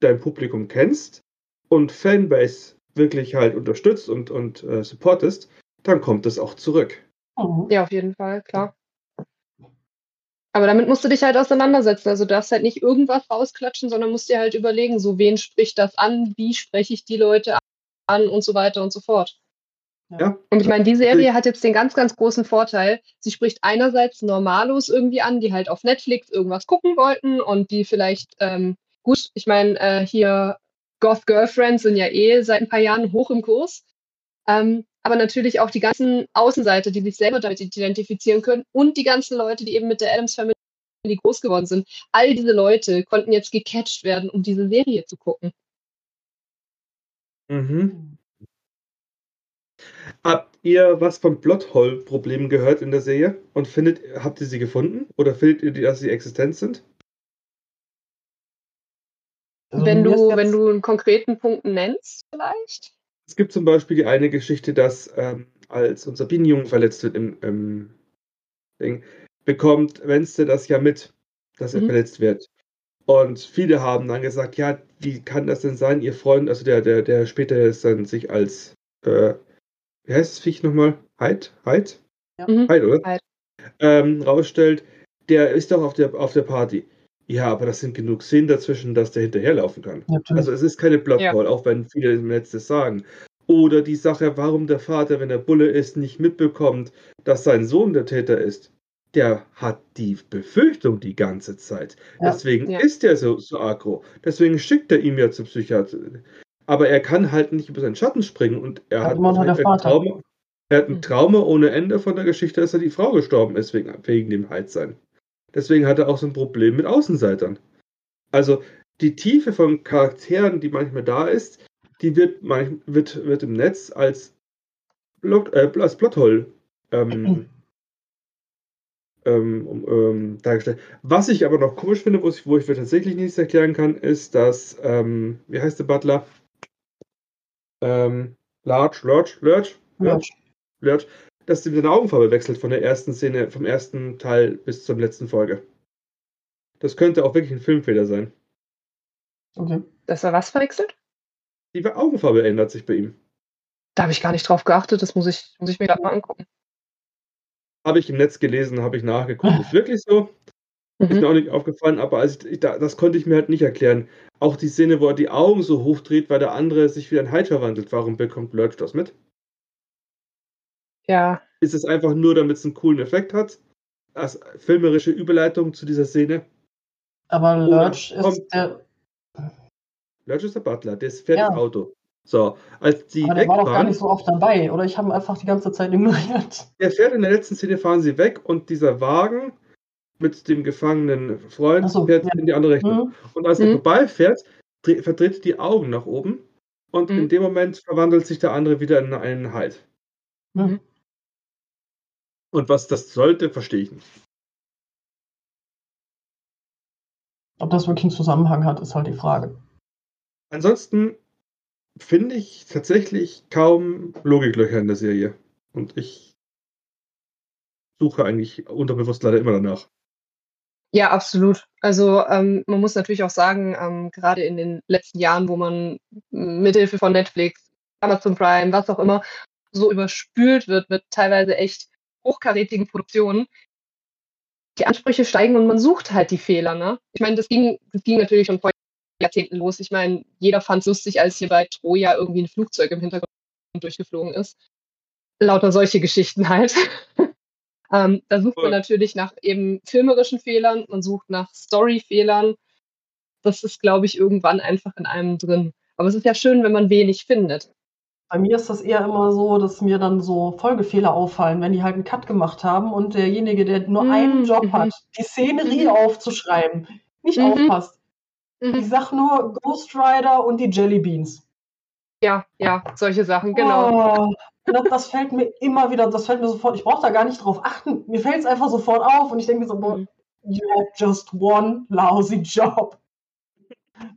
dein Publikum kennst und Fanbase wirklich halt unterstützt und, und äh, supportest, dann kommt es auch zurück. Mhm. Ja, auf jeden Fall, klar. Aber damit musst du dich halt auseinandersetzen. Also du darfst halt nicht irgendwas rausklatschen, sondern musst dir halt überlegen, so wen spricht das an, wie spreche ich die Leute an und so weiter und so fort. Ja. Und ich meine, die Serie hat jetzt den ganz, ganz großen Vorteil, sie spricht einerseits Normalos irgendwie an, die halt auf Netflix irgendwas gucken wollten und die vielleicht, ähm, gut, ich meine, äh, hier Goth Girlfriends sind ja eh seit ein paar Jahren hoch im Kurs. Ähm, aber natürlich auch die ganzen Außenseiter, die sich selber damit identifizieren können und die ganzen Leute, die eben mit der Adams Family groß geworden sind. All diese Leute konnten jetzt gecatcht werden, um diese Serie zu gucken. Mhm. Habt ihr was von Plothole-Problemen gehört in der Serie? Und findet, habt ihr sie gefunden? Oder findet ihr, dass sie existent sind? Also wenn du, wenn du einen konkreten Punkt nennst, vielleicht. Es gibt zum Beispiel die eine Geschichte, dass ähm, als unser Bienenjungen verletzt wird im, im Ding, bekommt Wednesday das ja mit, dass er Mhm. verletzt wird. Und viele haben dann gesagt, ja, wie kann das denn sein, ihr Freund, also der, der, der später jetzt dann sich als, äh, wie heißt das Viech nochmal? Hyde? Hyde? Mhm. Hyde, oder? Hyde. Ähm, rausstellt, der ist doch auf der, auf der Party. Ja, aber das sind genug Szenen dazwischen, dass der hinterherlaufen kann. Natürlich. Also es ist keine Plothole, auch wenn viele im Netz das sagen. Oder die Sache, warum der Vater, wenn er Bulle ist, nicht mitbekommt, dass sein Sohn der Täter ist. Der hat die Befürchtung die ganze Zeit. Ja. Deswegen Ja. ist er so, so aggro. Deswegen schickt er ihn ja zum Psychiater. Aber er kann halt nicht über seinen Schatten springen und er Ja, hat, noch der ein. Trauma. Er hat ein Mhm. Trauma ohne Ende von der Geschichte, dass er die Frau gestorben ist wegen, wegen dem Heizsein. Deswegen hat er auch so ein Problem mit Außenseitern. Also die Tiefe von Charakteren, die manchmal da ist, die wird, manch, wird, wird im Netz als, Plot, äh, als Plothole ähm, ähm, ähm, dargestellt. Was ich aber noch komisch finde, wo ich, wo ich mir tatsächlich nichts erklären kann, ist, dass, ähm, wie heißt der Butler? Ähm, Large, Lurch, Lurch, Lurch, Lurch, dass sie seine Augenfarbe wechselt von der ersten Szene, vom ersten Teil bis zur letzten Folge. Das könnte auch wirklich ein Filmfehler sein. Okay. Dass er was verwechselt? Die Augenfarbe ändert sich bei ihm. Da habe ich gar nicht drauf geachtet, das muss ich, muss ich mir gerade mal angucken. Habe ich im Netz gelesen, habe ich nachgeguckt. Ist wirklich so. Mhm. Ist mir auch nicht aufgefallen, aber also ich, das konnte ich mir halt nicht erklären. Auch die Szene, wo er die Augen so hochdreht, weil der andere sich wieder in Hyde verwandelt. Warum bekommt Lurch das mit? Ja. Ist es einfach nur, damit es einen coolen Effekt hat? Als filmerische Überleitung zu dieser Szene? Aber Lurch ist der. Lurch ist der Butler, der fährt ja. das Auto. So, als die Aber der war doch gar nicht so oft dabei, oder ich habe ihn einfach die ganze Zeit ignoriert. Der fährt in der letzten Szene, fahren sie weg und dieser Wagen mit dem gefangenen Freund so, fährt ja. in die andere Richtung. Mhm. Und als mhm. er vorbeifährt, verdreht die Augen nach oben und mhm. in dem Moment verwandelt sich der andere wieder in einen Halt. Mhm. Und was das sollte, verstehe ich nicht. Ob das wirklich einen Zusammenhang hat, ist halt die Frage. Ansonsten finde ich tatsächlich kaum Logiklöcher in der Serie. Und ich suche eigentlich unterbewusst leider immer danach. Ja, absolut. Also ähm, man muss natürlich auch sagen, ähm, gerade in den letzten Jahren, wo man mithilfe von Netflix, Amazon Prime, was auch immer, so überspült wird mit teilweise echt hochkarätigen Produktionen, die Ansprüche steigen und man sucht halt die Fehler. Ne? Ich meine, das ging, das ging natürlich schon vor Jahrzehnten los. Ich meine, jeder fand es lustig, als hier bei Troja irgendwie ein Flugzeug im Hintergrund durchgeflogen ist. Lauter solche Geschichten halt. ähm, da sucht man natürlich nach eben filmerischen Fehlern, man sucht nach Story-Fehlern. Das ist, glaube ich, irgendwann einfach in einem drin. Aber es ist ja schön, wenn man wenig findet. Bei mir ist das eher immer so, dass mir dann so Folgefehler auffallen, wenn die halt einen Cut gemacht haben und derjenige, der nur mhm. einen Job mhm. hat, die Szenerie mhm. aufzuschreiben, nicht mhm. aufpasst. Mhm. Ich sag nur Ghost Rider und die Jelly Beans. Ja, ja, solche Sachen, genau. Oh, das, das, fällt mir immer wieder, das fällt mir sofort, ich brauche da gar nicht drauf achten. Mir fällt es einfach sofort auf und ich denke mir so, boah, mhm. you had just one lousy job.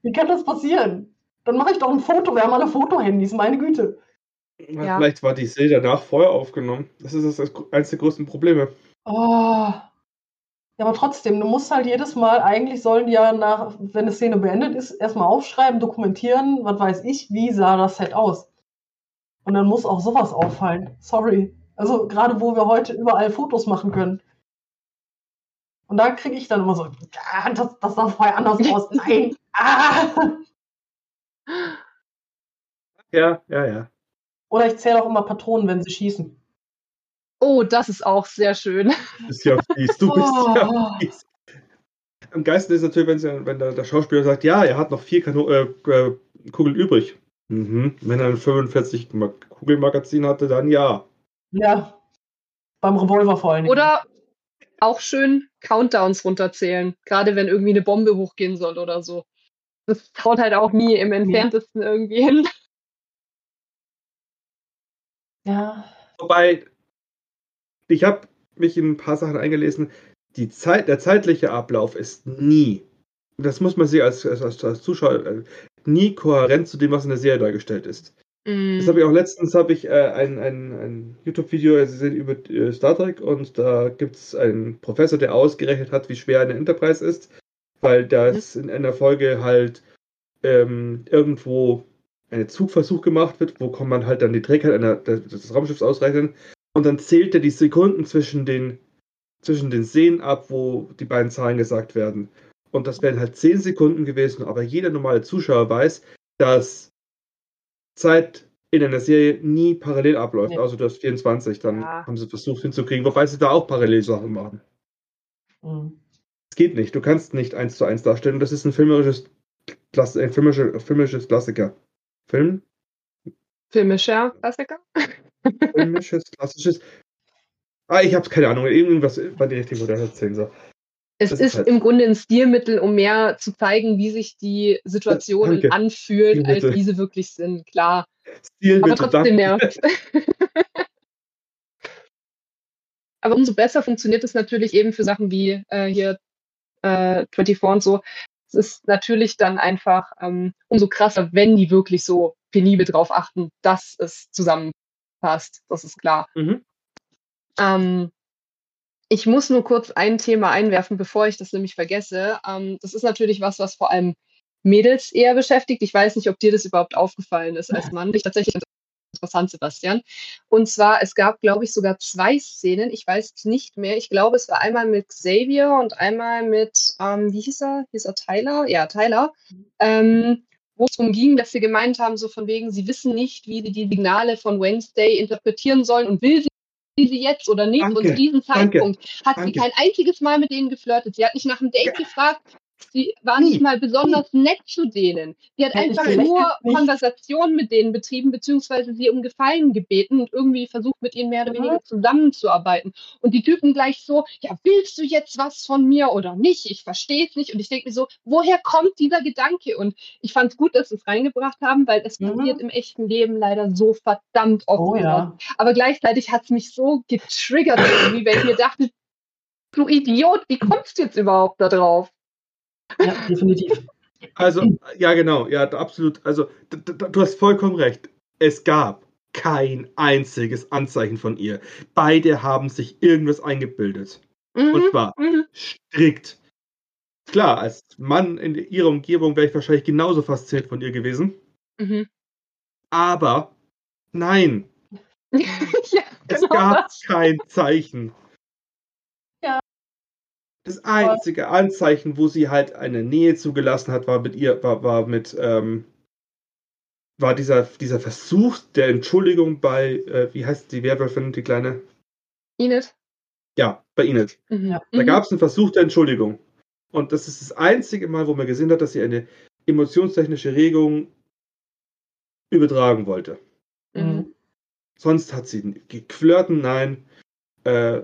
Wie kann das passieren? Dann mache ich doch ein Foto, wir haben alle Fotohandys, meine Güte. Ja. Vielleicht war die Szene danach vorher aufgenommen. Das ist das eines der größten Probleme. Oh, ja, aber trotzdem, du musst halt jedes Mal, eigentlich sollen die ja nach, wenn eine Szene beendet ist, erstmal aufschreiben, dokumentieren, was weiß ich, wie sah das Set aus. Und dann muss auch sowas auffallen. Sorry. Also gerade wo wir heute überall Fotos machen können. Und da kriege ich dann immer so, ah, das, das sah vorher anders aus. Nein. Ah. Ja, ja, ja. Oder ich zähle auch immer Patronen, wenn sie schießen. Oh, das ist auch sehr schön. Du bist ja fies, du bist oh. ja fies. Am geilsten ist natürlich, wenn, wenn der, der, Schauspieler sagt, ja, er hat noch vier Kano äh, äh Kugeln übrig. Mhm. Wenn er ein 45 Kugelmagazin hatte, dann ja. Ja, beim Revolver vor allem. Oder auch schön Countdowns runterzählen, gerade wenn irgendwie eine Bombe hochgehen soll oder so. Das haut halt auch nie im entferntesten ja. irgendwie hin. Ja. Wobei, ich habe mich in ein paar Sachen eingelesen. Die Zeit, der zeitliche Ablauf ist nie, das muss man sich als, als, als Zuschauer, äh, nie kohärent zu dem, was in der Serie dargestellt ist. Mm. Das habe ich auch letztens habe ich äh, ein, ein, ein YouTube-Video gesehen über äh, Star Trek und da gibt es einen Professor, der ausgerechnet hat, wie schwer eine Enterprise ist, weil das in einer Folge halt ähm, irgendwo ein Zugversuch gemacht wird, wo kann man halt dann die Trägheit einer, des Raumschiffs ausrechnen und dann zählt er die Sekunden zwischen den, zwischen den Szenen ab, wo die beiden Zahlen gesagt werden. Und das wären halt 10 Sekunden gewesen, aber jeder normale Zuschauer weiß, dass Zeit in einer Serie nie parallel abläuft. Nee. Also du hast 24, dann ja. haben sie versucht hinzukriegen, wobei sie da auch parallel Sachen machen. Mhm. Es geht nicht, du kannst nicht eins zu eins darstellen. Das ist ein filmerisches, Klass ein filmisches, filmisches Klassiker. Film? Filmischer Klassiker? Filmisches, klassisches. Ah, ich hab's keine Ahnung. Irgendwas bei die richtige Modell erzählen soll. Es Das ist, halt- im Grunde ein Stilmittel, um mehr zu zeigen, wie sich die Situationen Danke. anfühlen, als Stilmittel. wie sie wirklich sind. Klar. Stil Aber trotzdem nervt. Aber umso besser funktioniert es natürlich eben für Sachen wie äh, hier äh, 24 und so. Es ist natürlich dann einfach ähm, umso krasser, wenn die wirklich so penibel drauf achten, dass es zusammenpasst. Das ist klar. Mhm. Ähm, ich muss nur kurz ein Thema einwerfen, bevor ich das nämlich vergesse. Ähm, das ist natürlich was, was vor allem Mädels eher beschäftigt. Ich weiß nicht, ob dir das überhaupt aufgefallen ist als Mann. Ich tatsächlich interessant, Sebastian. Und zwar, es gab, glaube ich, sogar zwei Szenen. Ich weiß es nicht mehr. Ich glaube, es war einmal mit Xavier und einmal mit, ähm, wie hieß er? Hieß er Tyler? Ja, Tyler. Ähm, wo es darum ging, dass sie gemeint haben, so von wegen, sie wissen nicht, wie sie die Signale von Wednesday interpretieren sollen und will sie sie jetzt oder nicht. Danke, und zu diesem danke, Zeitpunkt hat sie danke. kein einziges Mal mit denen geflirtet. Sie hat nicht nach einem Date gefragt. Sie war nicht mal besonders nett zu denen. Sie hat einfach nur nicht. Konversation mit denen betrieben, beziehungsweise sie um Gefallen gebeten und irgendwie versucht, mit ihnen mehr oder weniger zusammenzuarbeiten. Und die Typen gleich so, ja, willst du jetzt was von mir oder nicht? Ich verstehe es nicht. Und ich denke mir so, woher kommt dieser Gedanke? Und ich fand es gut, dass sie es reingebracht haben, weil es Mhm. passiert im echten Leben leider so verdammt oft. Oh ja. Aber gleichzeitig hat es mich so getriggert, irgendwie, weil ich mir dachte, du Idiot, wie kommst du jetzt überhaupt da drauf? Ja, definitiv. Also, ja, genau, ja, absolut. Also, du hast vollkommen recht. Es gab kein einziges Anzeichen von ihr. Beide haben sich irgendwas eingebildet. Und Mhm, zwar mhm. strikt. Klar, als Mann in ihrer Umgebung wäre ich wahrscheinlich genauso fasziniert von ihr gewesen. Mhm. Aber nein, ja, es genau gab das. kein Zeichen. Das einzige Anzeichen, wo sie halt eine Nähe zugelassen hat, war mit ihr, war, war mit, ähm, war dieser, dieser Versuch der Entschuldigung bei, äh, wie heißt die Werwölfin, die kleine? Enid? Ja, bei Inet. Mhm. Ja. Da Mhm. gab es einen Versuch der Entschuldigung. Und das ist das einzige Mal, wo man gesehen hat, dass sie eine emotionstechnische Regung übertragen wollte. Mhm. Sonst hat sie geflirten, nein. Äh,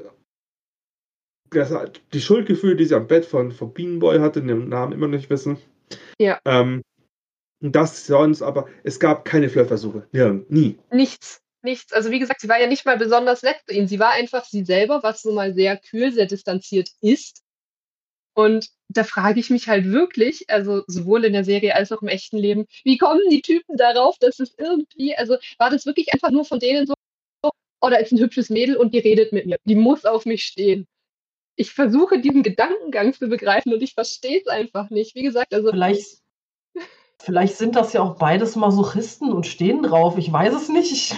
das, die Schuldgefühle, die sie am Bett von, von Bienenboy hatte, den Namen immer nicht wissen. Ja. Ähm, das sonst, aber es gab keine Flirtversuche. Ja, nie. Nichts. Nichts. Also wie gesagt, sie war ja nicht mal besonders nett zu ihnen. Sie war einfach sie selber, was nun mal sehr kühl, sehr distanziert ist. Und da frage ich mich halt wirklich, also sowohl in der Serie als auch im echten Leben, wie kommen die Typen darauf, dass es irgendwie, also war das wirklich einfach nur von denen so, oh, da ist ein hübsches Mädel und die redet mit mir. Die muss auf mich stehen. Ich versuche diesen Gedankengang zu begreifen und ich verstehe es einfach nicht. Wie gesagt, also Vielleicht, vielleicht sind das ja auch beides Masochisten und stehen drauf. Ich weiß es nicht. Ich,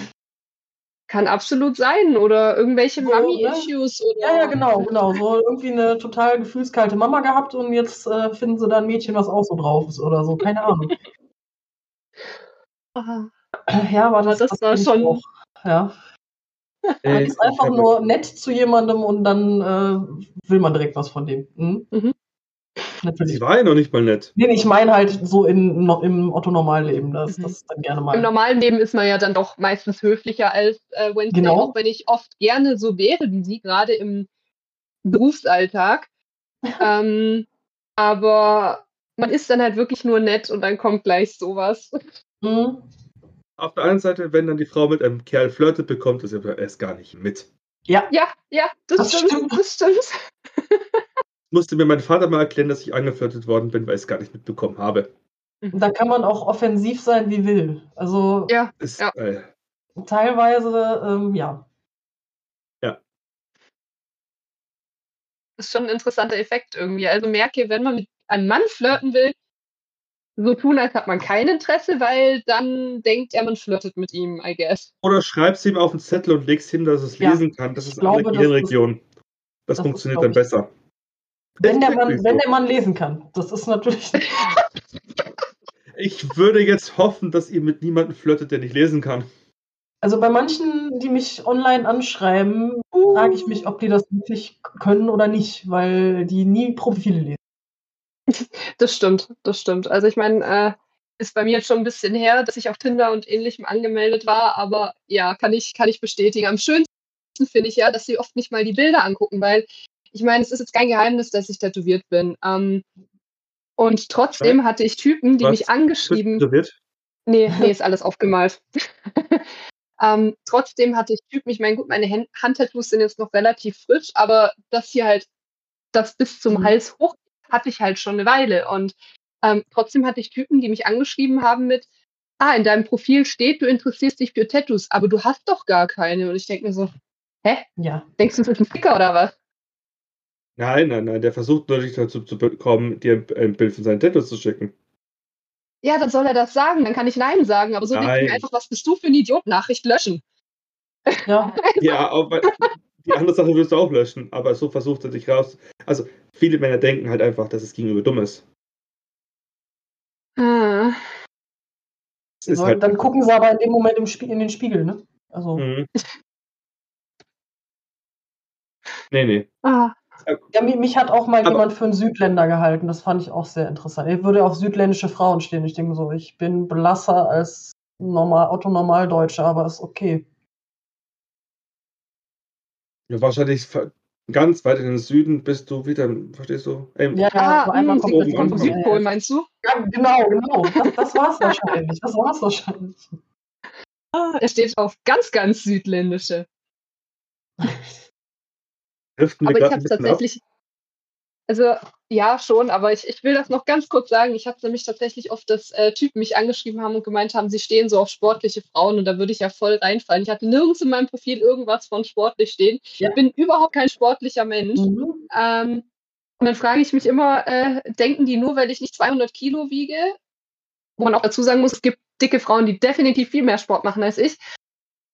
kann absolut sein. Oder irgendwelche So, Mummy-Issues oder. ja, ja, genau, genau. So irgendwie eine total gefühlskalte Mama gehabt und jetzt äh, finden sie da ein Mädchen, was auch so drauf ist oder so. Keine Ahnung. Ah. Ja, aber das, das war kenn ich schon- auch. Ja. Man Äh, ist einfach ich nur nett zu jemandem und dann äh, will man direkt was von dem. Hm? Mhm. Natürlich. Sie war ja noch nicht mal nett. Nee, ich meine halt so in, no, im Otto-Normalleben, das, Mhm. das dann gerne Im mal. normalen Leben ist man ja dann doch meistens höflicher als äh, Wednesday, Genau. auch wenn ich oft gerne so wäre wie sie, gerade im Berufsalltag. ähm, aber man ist dann halt wirklich nur nett und dann kommt gleich sowas. Mhm. Auf der anderen Seite, wenn dann die Frau mit einem Kerl flirtet, bekommt es ja erst gar nicht mit. Ja, Ja, ja, das, Das stimmt, stimmt. das stimmt. Musste mir mein Vater mal erklären, dass ich angeflirtet worden bin, weil ich es gar nicht mitbekommen habe. da kann man auch offensiv sein, wie will. Also Ja, Ist, Ja. äh, teilweise, ähm, ja. das ist schon ein interessanter Effekt irgendwie. Also merke, wenn man mit einem Mann flirten will, so tun, als hat man kein Interesse, weil dann denkt er, man flirtet mit ihm, I guess. oder schreibst ihm auf den Zettel und legst hin, dass es Ja. lesen kann. Das Ich ist glaube, eine das Gehirnregion. Das, das funktioniert dann besser. Wenn der, Mann, wenn der Mann lesen kann. Das ist natürlich. Ich würde jetzt hoffen, dass ihr mit niemandem flirtet, der nicht lesen kann. Also bei manchen, die mich online anschreiben, frage ich mich, ob die das wirklich können oder nicht, weil die nie Profile lesen. Das stimmt, das stimmt. Also ich meine, äh, ist bei mir jetzt schon ein bisschen her, dass ich auf Tinder und ähnlichem angemeldet war, aber ja, kann ich, kann ich bestätigen. Am schönsten finde ich ja, dass sie oft nicht mal die Bilder angucken, weil ich meine, es ist jetzt kein Geheimnis, dass ich tätowiert bin. Ähm, und trotzdem hatte ich Typen, die Was? mich angeschrieben. Tätowiert? Nee, nee, ist alles aufgemalt. ähm, trotzdem hatte ich Typen, ich meine, gut, meine Hand Handtattoos sind jetzt noch relativ frisch, aber das hier halt, das bis zum Mhm. Hals hoch, hatte ich halt schon eine Weile. Und ähm, trotzdem hatte ich Typen, die mich angeschrieben haben mit, ah, in deinem Profil steht, du interessierst dich für Tattoos, aber du hast doch gar keine. Und ich denke mir so, hä? Ja. Denkst du, das ist ein Ficker oder was? Nein, nein, nein, der versucht nur dich dazu zu bekommen, dir ein- Bild von seinen Tattoos zu schicken. Ja, dann soll er das sagen, dann kann ich Nein sagen. Aber so denke ich mir einfach, was bist du für ein Idiot? Nachricht löschen. Ja. Ja, aber die andere Sache wirst du auch löschen, aber so versucht er dich raus. Also, viele Männer denken halt einfach, dass es gegenüber dumm ist. Ah. Es ist So, halt. dann gucken sie aber in dem Moment in den Spiegel, ne? Also, Mhm. Nee, nee. Ah. ja, mich, hat auch mal Aber- jemand für einen Südländer gehalten. Das fand ich auch sehr interessant. Er würde auf südländische Frauen stehen. Ich denke so, ich bin blasser als normal, Otto-Normaldeutsche, aber ist okay. Ja, wahrscheinlich ganz weit in den Süden bist du wieder, verstehst du? Ähm, Ja, ja, so Ah, einmal oben Signal vom. Südpol, meinst du? Ja, genau, genau. Das, das war's wahrscheinlich. Das war's wahrscheinlich. Ah, er steht auf ganz, ganz südländische. driften Aber ich gerade habe tatsächlich, also ja schon, aber ich, ich will das noch ganz kurz sagen. Ich habe nämlich tatsächlich oft, dass äh, Typen mich angeschrieben haben und gemeint haben, sie stehen so auf sportliche Frauen und da würde ich ja voll reinfallen. Ich hatte nirgends in meinem Profil irgendwas von sportlich stehen. Ja. Ich bin überhaupt kein sportlicher Mensch. Mhm. Ähm, und dann frage ich mich immer, äh, denken die nur, weil ich nicht 200 Kilo wiege? Wo man auch dazu sagen muss, es gibt dicke Frauen, die definitiv viel mehr Sport machen als ich.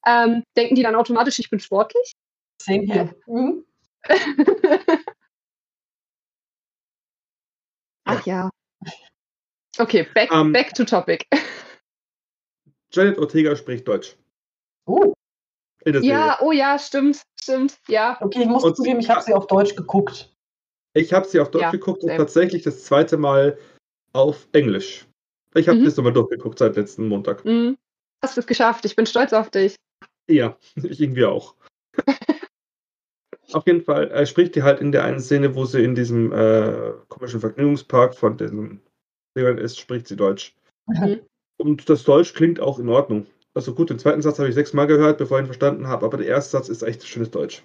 Ähm, denken die dann automatisch, ich bin sportlich? Same hier. Mhm. Ach ja. Okay, back, Ähm, back to topic. Janet Ortega spricht Deutsch. Oh, In der Serie. Ja, oh ja, stimmt, stimmt, ja. okay, ich muss Und- zugeben, ich habe sie auf Deutsch geguckt. Ich habe sie auf Deutsch Ja, geguckt und tatsächlich das zweite Mal auf Englisch. Ich habe Mhm. das nochmal durchgeguckt seit letzten Montag. Mhm. Hast es geschafft, ich bin stolz auf dich. Ja, ich irgendwie auch. Auf jeden Fall äh, spricht die halt in der einen Szene, wo sie in diesem äh, komischen Vergnügungspark von den Dingern ist, spricht sie Deutsch. Mhm. Und das Deutsch klingt auch in Ordnung. Also gut, den zweiten Satz habe ich sechsmal gehört, bevor ich ihn verstanden habe, aber der erste Satz ist echt schönes Deutsch.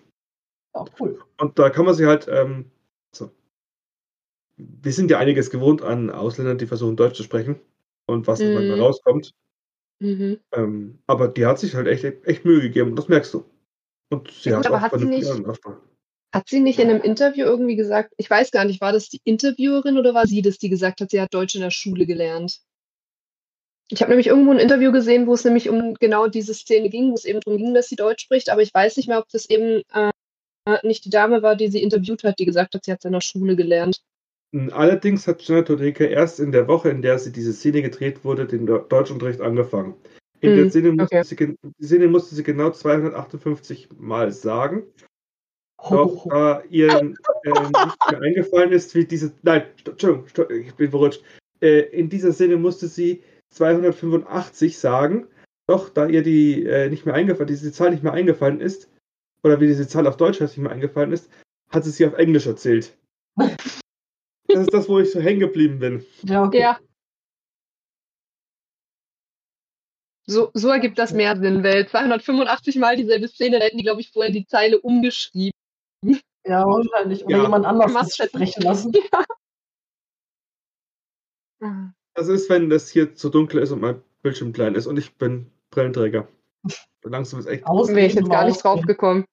Ja, cool. Und da kann man sie halt, ähm, so. Wir sind ja einiges gewohnt an Ausländern, die versuchen Deutsch zu sprechen und was Mhm. manchmal rauskommt. Mhm. Ähm, aber die hat sich halt echt, echt Mühe gegeben und das merkst du. Und sie Ja, gut, hat aber auch hat sie nicht-. Hat sie nicht in einem Interview irgendwie gesagt, ich weiß gar nicht, war das die Interviewerin oder war sie das, die gesagt hat, sie hat Deutsch in der Schule gelernt? Ich habe nämlich irgendwo ein Interview gesehen, wo es nämlich um genau diese Szene ging, wo es eben darum ging, dass sie Deutsch spricht, aber ich weiß nicht mehr, ob das eben äh, nicht die Dame war, die sie interviewt hat, die gesagt hat, sie hat es in der Schule gelernt. Allerdings hat Janet Rodriguez erst in der Woche, in der sie diese Szene gedreht wurde, den Deutschunterricht angefangen. In der Szene musste, okay. sie, Szene musste sie genau 258 Mal sagen. Doch da ihr äh, nicht mehr eingefallen ist, wie diese. Nein, Entschuldigung, st- ich bin verrutscht. Äh, in dieser Szene musste sie 285 sagen. Doch da ihr die äh, nicht mehr eingefallen, diese Zahl nicht mehr eingefallen ist, oder wie diese Zahl auf Deutsch heißt, nicht mehr eingefallen ist, hat sie sie auf Englisch erzählt. Das ist das, wo ich so hängen geblieben bin. Ja, okay. Ja. So, so ergibt das mehr Sinn, weil 285 Mal dieselbe Szene, da hätten die, glaube ich, vorher die Zeile umgeschrieben. Ja, wahrscheinlich. Oder Ja. jemand anders sprechen lassen. Das ist, wenn das hier zu dunkel ist und mein Bildschirm klein ist und ich bin Brillenträger. Langsam ist echt. Ausreden Wäre ich jetzt gar nicht drauf gekommen.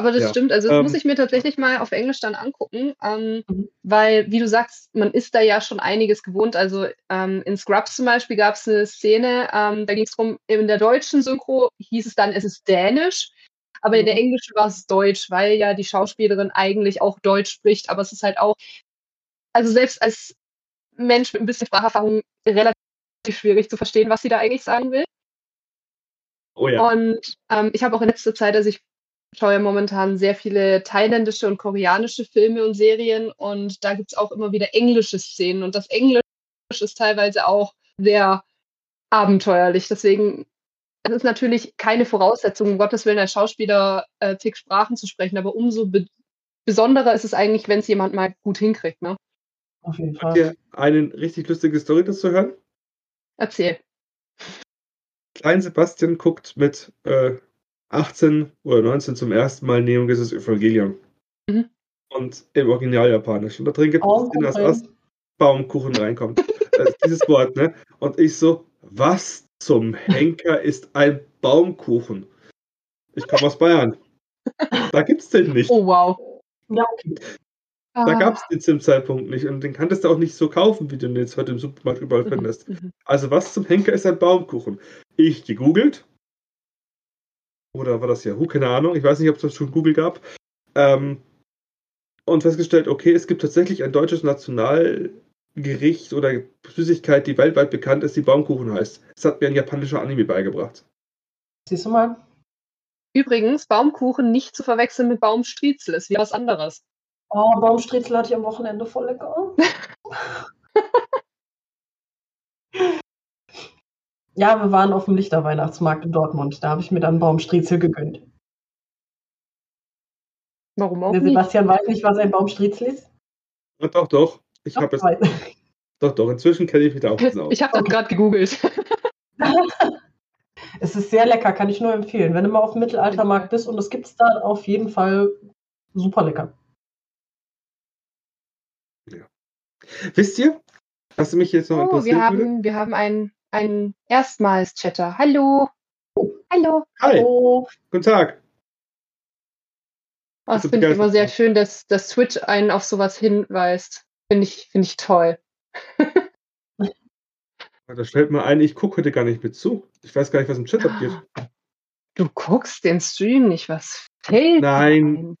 Aber das Ja, stimmt, also das ähm, muss ich mir tatsächlich mal auf Englisch dann angucken, ähm, Mhm. weil, wie du sagst, man ist da ja schon einiges gewohnt. Also ähm, in Scrubs zum Beispiel gab es eine Szene, ähm, da ging es darum, in der deutschen Synchro hieß es dann, es ist Dänisch, aber in der Mhm. englischen war es Deutsch, weil ja die Schauspielerin eigentlich auch Deutsch spricht, aber es ist halt auch, also selbst als Mensch mit ein bisschen Spracherfahrung relativ schwierig zu verstehen, was sie da eigentlich sagen will. Oh ja. Und ähm, ich habe auch in letzter Zeit, also ich schaue ja momentan sehr viele thailändische und koreanische Filme und Serien und da gibt es auch immer wieder englische Szenen und das Englisch ist teilweise auch sehr abenteuerlich. Deswegen es ist natürlich keine Voraussetzung, um Gottes Willen als Schauspieler äh, zig Sprachen zu sprechen, aber umso be besonderer ist es eigentlich, wenn es jemand mal gut hinkriegt, ne? Auf jeden Habt Fall. ihr eine richtig lustige Story dazu hören? Erzähl. Klein Sebastian guckt mit äh, 18 oder 19 zum ersten Mal Neon Genesis Evangelion. Mhm. Und im Original Japanisch. Und da drin gibt es Szene, dass Baumkuchen reinkommt. Das ist dieses Wort, ne? Und ich so, was zum Henker ist ein Baumkuchen? Ich komme aus Bayern. Da gibt's den nicht. Oh, wow. Ja, okay. Da Ah. gab's den zum Zeitpunkt nicht. Und den kanntest du auch nicht so kaufen, wie du den jetzt heute im Supermarkt überall Mhm, findest. mhm. Also, was zum Henker ist ein Baumkuchen? Ich gegoogelt. Oder war das Yahoo? Keine Ahnung. Ich weiß nicht, ob es das schon Google gab. Ähm, und festgestellt, okay, es gibt tatsächlich ein deutsches Nationalgericht oder Süßigkeit, die weltweit bekannt ist, die Baumkuchen heißt. Das hat mir ein japanischer Anime beigebracht. Siehst du mal? Übrigens, Baumkuchen nicht zu verwechseln mit Baumstriezel, ist wie was anderes. Oh, Baumstriezel hatte ich am Wochenende voll lecker. ja, wir waren auf dem Lichterweihnachtsmarkt in Dortmund. Da habe ich mir dann Baumstriezel gegönnt. Warum auch Der nicht? Sebastian weiß nicht, was ein Baumstriezel ist. Ja, doch, doch. Ich Doch, habe es. Doch, doch. Inzwischen kenne ich mich da auch aus. Ich habe das Okay. gerade gegoogelt. Es ist sehr lecker, kann ich nur empfehlen. Wenn du mal auf dem Mittelaltermarkt bist und es gibt es da auf jeden Fall super lecker. Wisst ihr, was mich jetzt noch Oh, interessiert wir würde? haben, wir haben einen, einen Erstmals-Chatter. Hallo. Hallo. Hi, Oh, guten Tag. Oh, das finde ich immer sehr schön, dass, dass Twitch einen auf sowas hinweist. Finde ich, finde ich toll. Da stellt mir ein, ich gucke heute gar nicht mit zu. Ich weiß gar nicht, was im Chat abgeht. Du guckst den Stream nicht, was dir Nein. ein?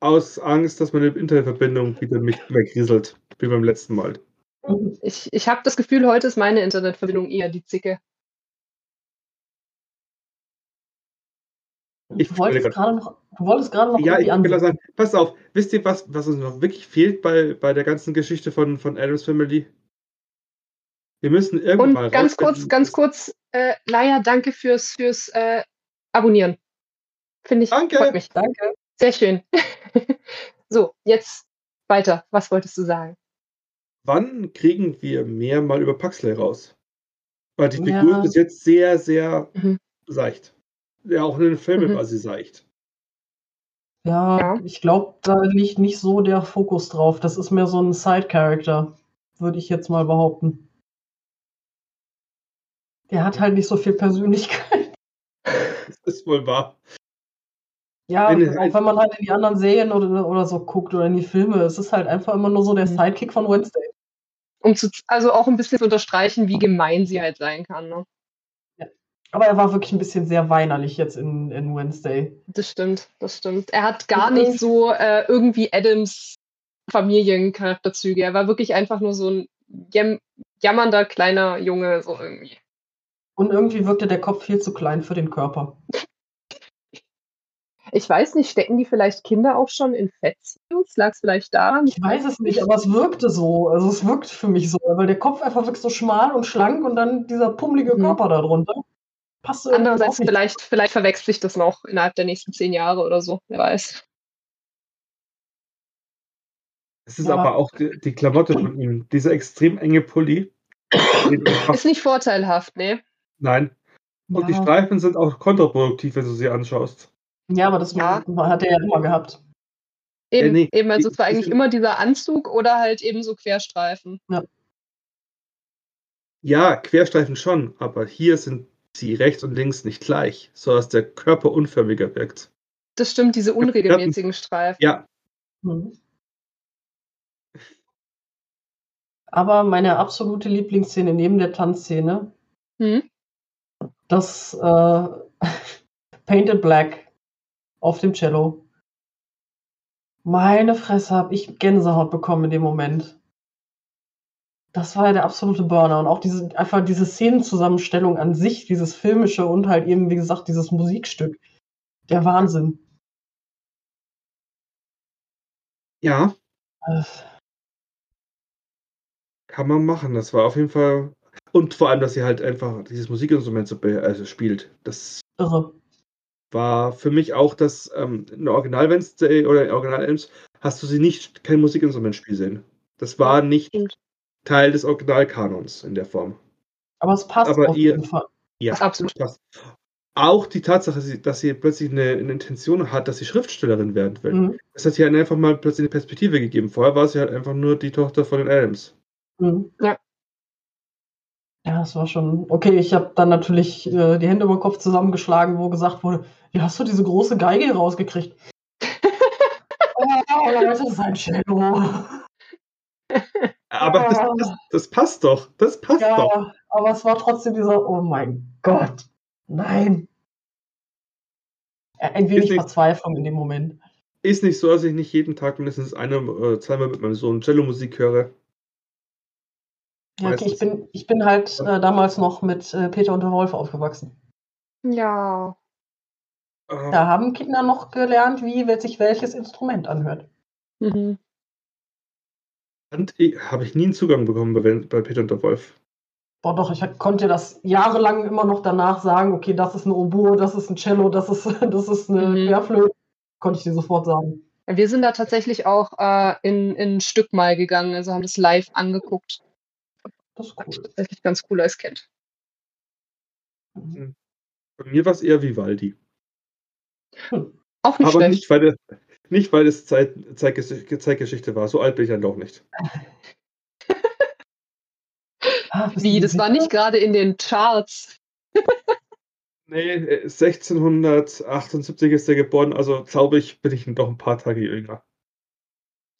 Aus Angst, dass meine Internetverbindung wieder mich wegrieselt, wie beim letzten Mal. Ich, ich habe das Gefühl, heute ist meine Internetverbindung eher die Zicke. Ich du wolltest gerade noch, du wolltest gerade noch Ja, ich will auch ansehen. sagen, pass auf, wisst ihr, was, was uns noch wirklich fehlt bei, bei der ganzen Geschichte von, von Adams Family? Wir müssen irgendwann Und mal ganz kurz, ganz kurz, äh, Laia, danke fürs, fürs äh, Abonnieren. Finde ich, Danke. freut mich. Danke. Sehr schön. so, jetzt weiter. Was wolltest du sagen? Wann kriegen wir mehr mal über Paxley raus? Weil die Ja. Figur ist bis jetzt sehr, sehr Mhm. seicht. Ja, auch in den Filmen Mhm. war sie seicht. Ja, Ja. ich glaube, da liegt nicht so der Fokus drauf. Das ist mehr so ein Side-Character, würde ich jetzt mal behaupten. Der hat halt nicht so viel Persönlichkeit. Das ist wohl wahr. Ja, Wenn- auch wenn man halt in die anderen Serien oder, oder so guckt oder in die Filme, es ist halt einfach immer nur so der Mhm. Sidekick von Wednesday. Um zu, also auch ein bisschen zu unterstreichen, wie gemein sie halt sein kann. Ne? Aber er war wirklich ein bisschen sehr weinerlich jetzt in, in Wednesday. Das stimmt, das stimmt. Er hat gar nicht so äh, irgendwie Adams Familiencharakterzüge. Er war wirklich einfach nur so ein jam jammernder kleiner Junge, so irgendwie. Und irgendwie wirkte der Kopf viel zu klein für den Körper. Ich weiß nicht, stecken die vielleicht Kinder auch schon in Fettsuits? Lag es vielleicht daran? Ich weiß es nicht, aber es wirkte so. Also es wirkt für mich so, weil der Kopf einfach wirklich so schmal und schlank und dann dieser pummelige Mhm. Körper darunter. Passt irgendwie Andererseits, vielleicht, vielleicht verwechsel ich das noch innerhalb der nächsten zehn Jahre oder so. Wer weiß. Es ist Ja. aber auch die, die Klamotte von ihm, dieser extrem enge Pulli. Ist nicht vorteilhaft, ne? Nein. Und die Ja. Streifen sind auch kontraproduktiv, wenn du sie anschaust. Ja, aber das Ja. hat er ja immer gehabt. Eben, nee, eben also es war eigentlich immer dieser Anzug oder halt eben so Querstreifen. Ja, Querstreifen schon, aber hier sind sie rechts und links nicht gleich, so dass der Körper unförmiger wirkt. Das stimmt, diese unregelmäßigen Streifen. Ja, Mhm. Aber meine absolute Lieblingsszene neben der Tanzszene, Hm? das äh, Painted Black auf dem Cello. Meine Fresse, habe ich Gänsehaut bekommen in dem Moment. Das war ja der absolute Burner. Und auch diese, einfach diese Szenenzusammenstellung an sich, dieses Filmische und halt eben, wie gesagt, dieses Musikstück. Der Wahnsinn. ja, Äh, kann man machen. Das war auf jeden Fall. Und vor allem, dass sie halt einfach dieses Musikinstrument so also spielt. Das Irre. War für mich auch das, ähm, in Original Wednesday oder in Original Elms hast du sie nicht kein Musikinstrumentspiel sehen. Das war nicht. Teil des Originalkanons in der Form. Aber es passt Aber auf ihr- jeden Fall. Ja, Absolut. passt. Auch die Tatsache, dass sie, dass sie plötzlich eine, eine Intention hat, dass sie Schriftstellerin werden will. Mhm. Das hat ihr halt einfach mal plötzlich eine Perspektive gegeben. Vorher war sie halt einfach nur die Tochter von den Adams. Mhm. Ja. Ja, das war schon. Okay, ich habe dann natürlich äh, die Hände über den Kopf zusammengeschlagen, wo gesagt wurde, wie hast du diese große Geige rausgekriegt? oh, Leute, das ist ein Cello. Aber das, das, das passt doch. Das passt doch. Ja, aber es war trotzdem dieser, oh mein Gott, nein. Äh, Ein wenig nicht- Verzweiflung in dem Moment. Ist nicht so, dass ich nicht jeden Tag mindestens eine oder zweimal mit meinem Sohn Cello-Musik höre. Ja, okay, ich bin, ich bin halt äh, damals noch mit äh, Peter und der Wolf aufgewachsen. Ja. Da haben Kinder noch gelernt, wie sich welches Instrument anhört. Mhm. Habe ich nie einen Zugang bekommen bei, bei Peter und der Wolf. Boah, doch, ich konnte das jahrelang immer noch danach sagen, okay, das ist ein Oboe, das ist ein Cello, das ist, das ist eine Mhm. Querflöte. Konnte ich dir sofort sagen. Wir sind da tatsächlich auch äh, in, in ein Stück mal gegangen, also haben das live angeguckt. Das ist cool. tatsächlich ganz cool als Kind. Mhm. Bei mir war es eher Vivaldi. Auch nicht Aber schlecht. nicht, weil, es- nicht, weil es Zeit, Zeitges- Zeitgeschichte war. So alt bin ich dann doch nicht. Ah, Wie, das war nicht gerade in den Charts. Nee, äh, 1678 ist er geboren, also glaube ich, bin ich doch ein paar Tage jünger.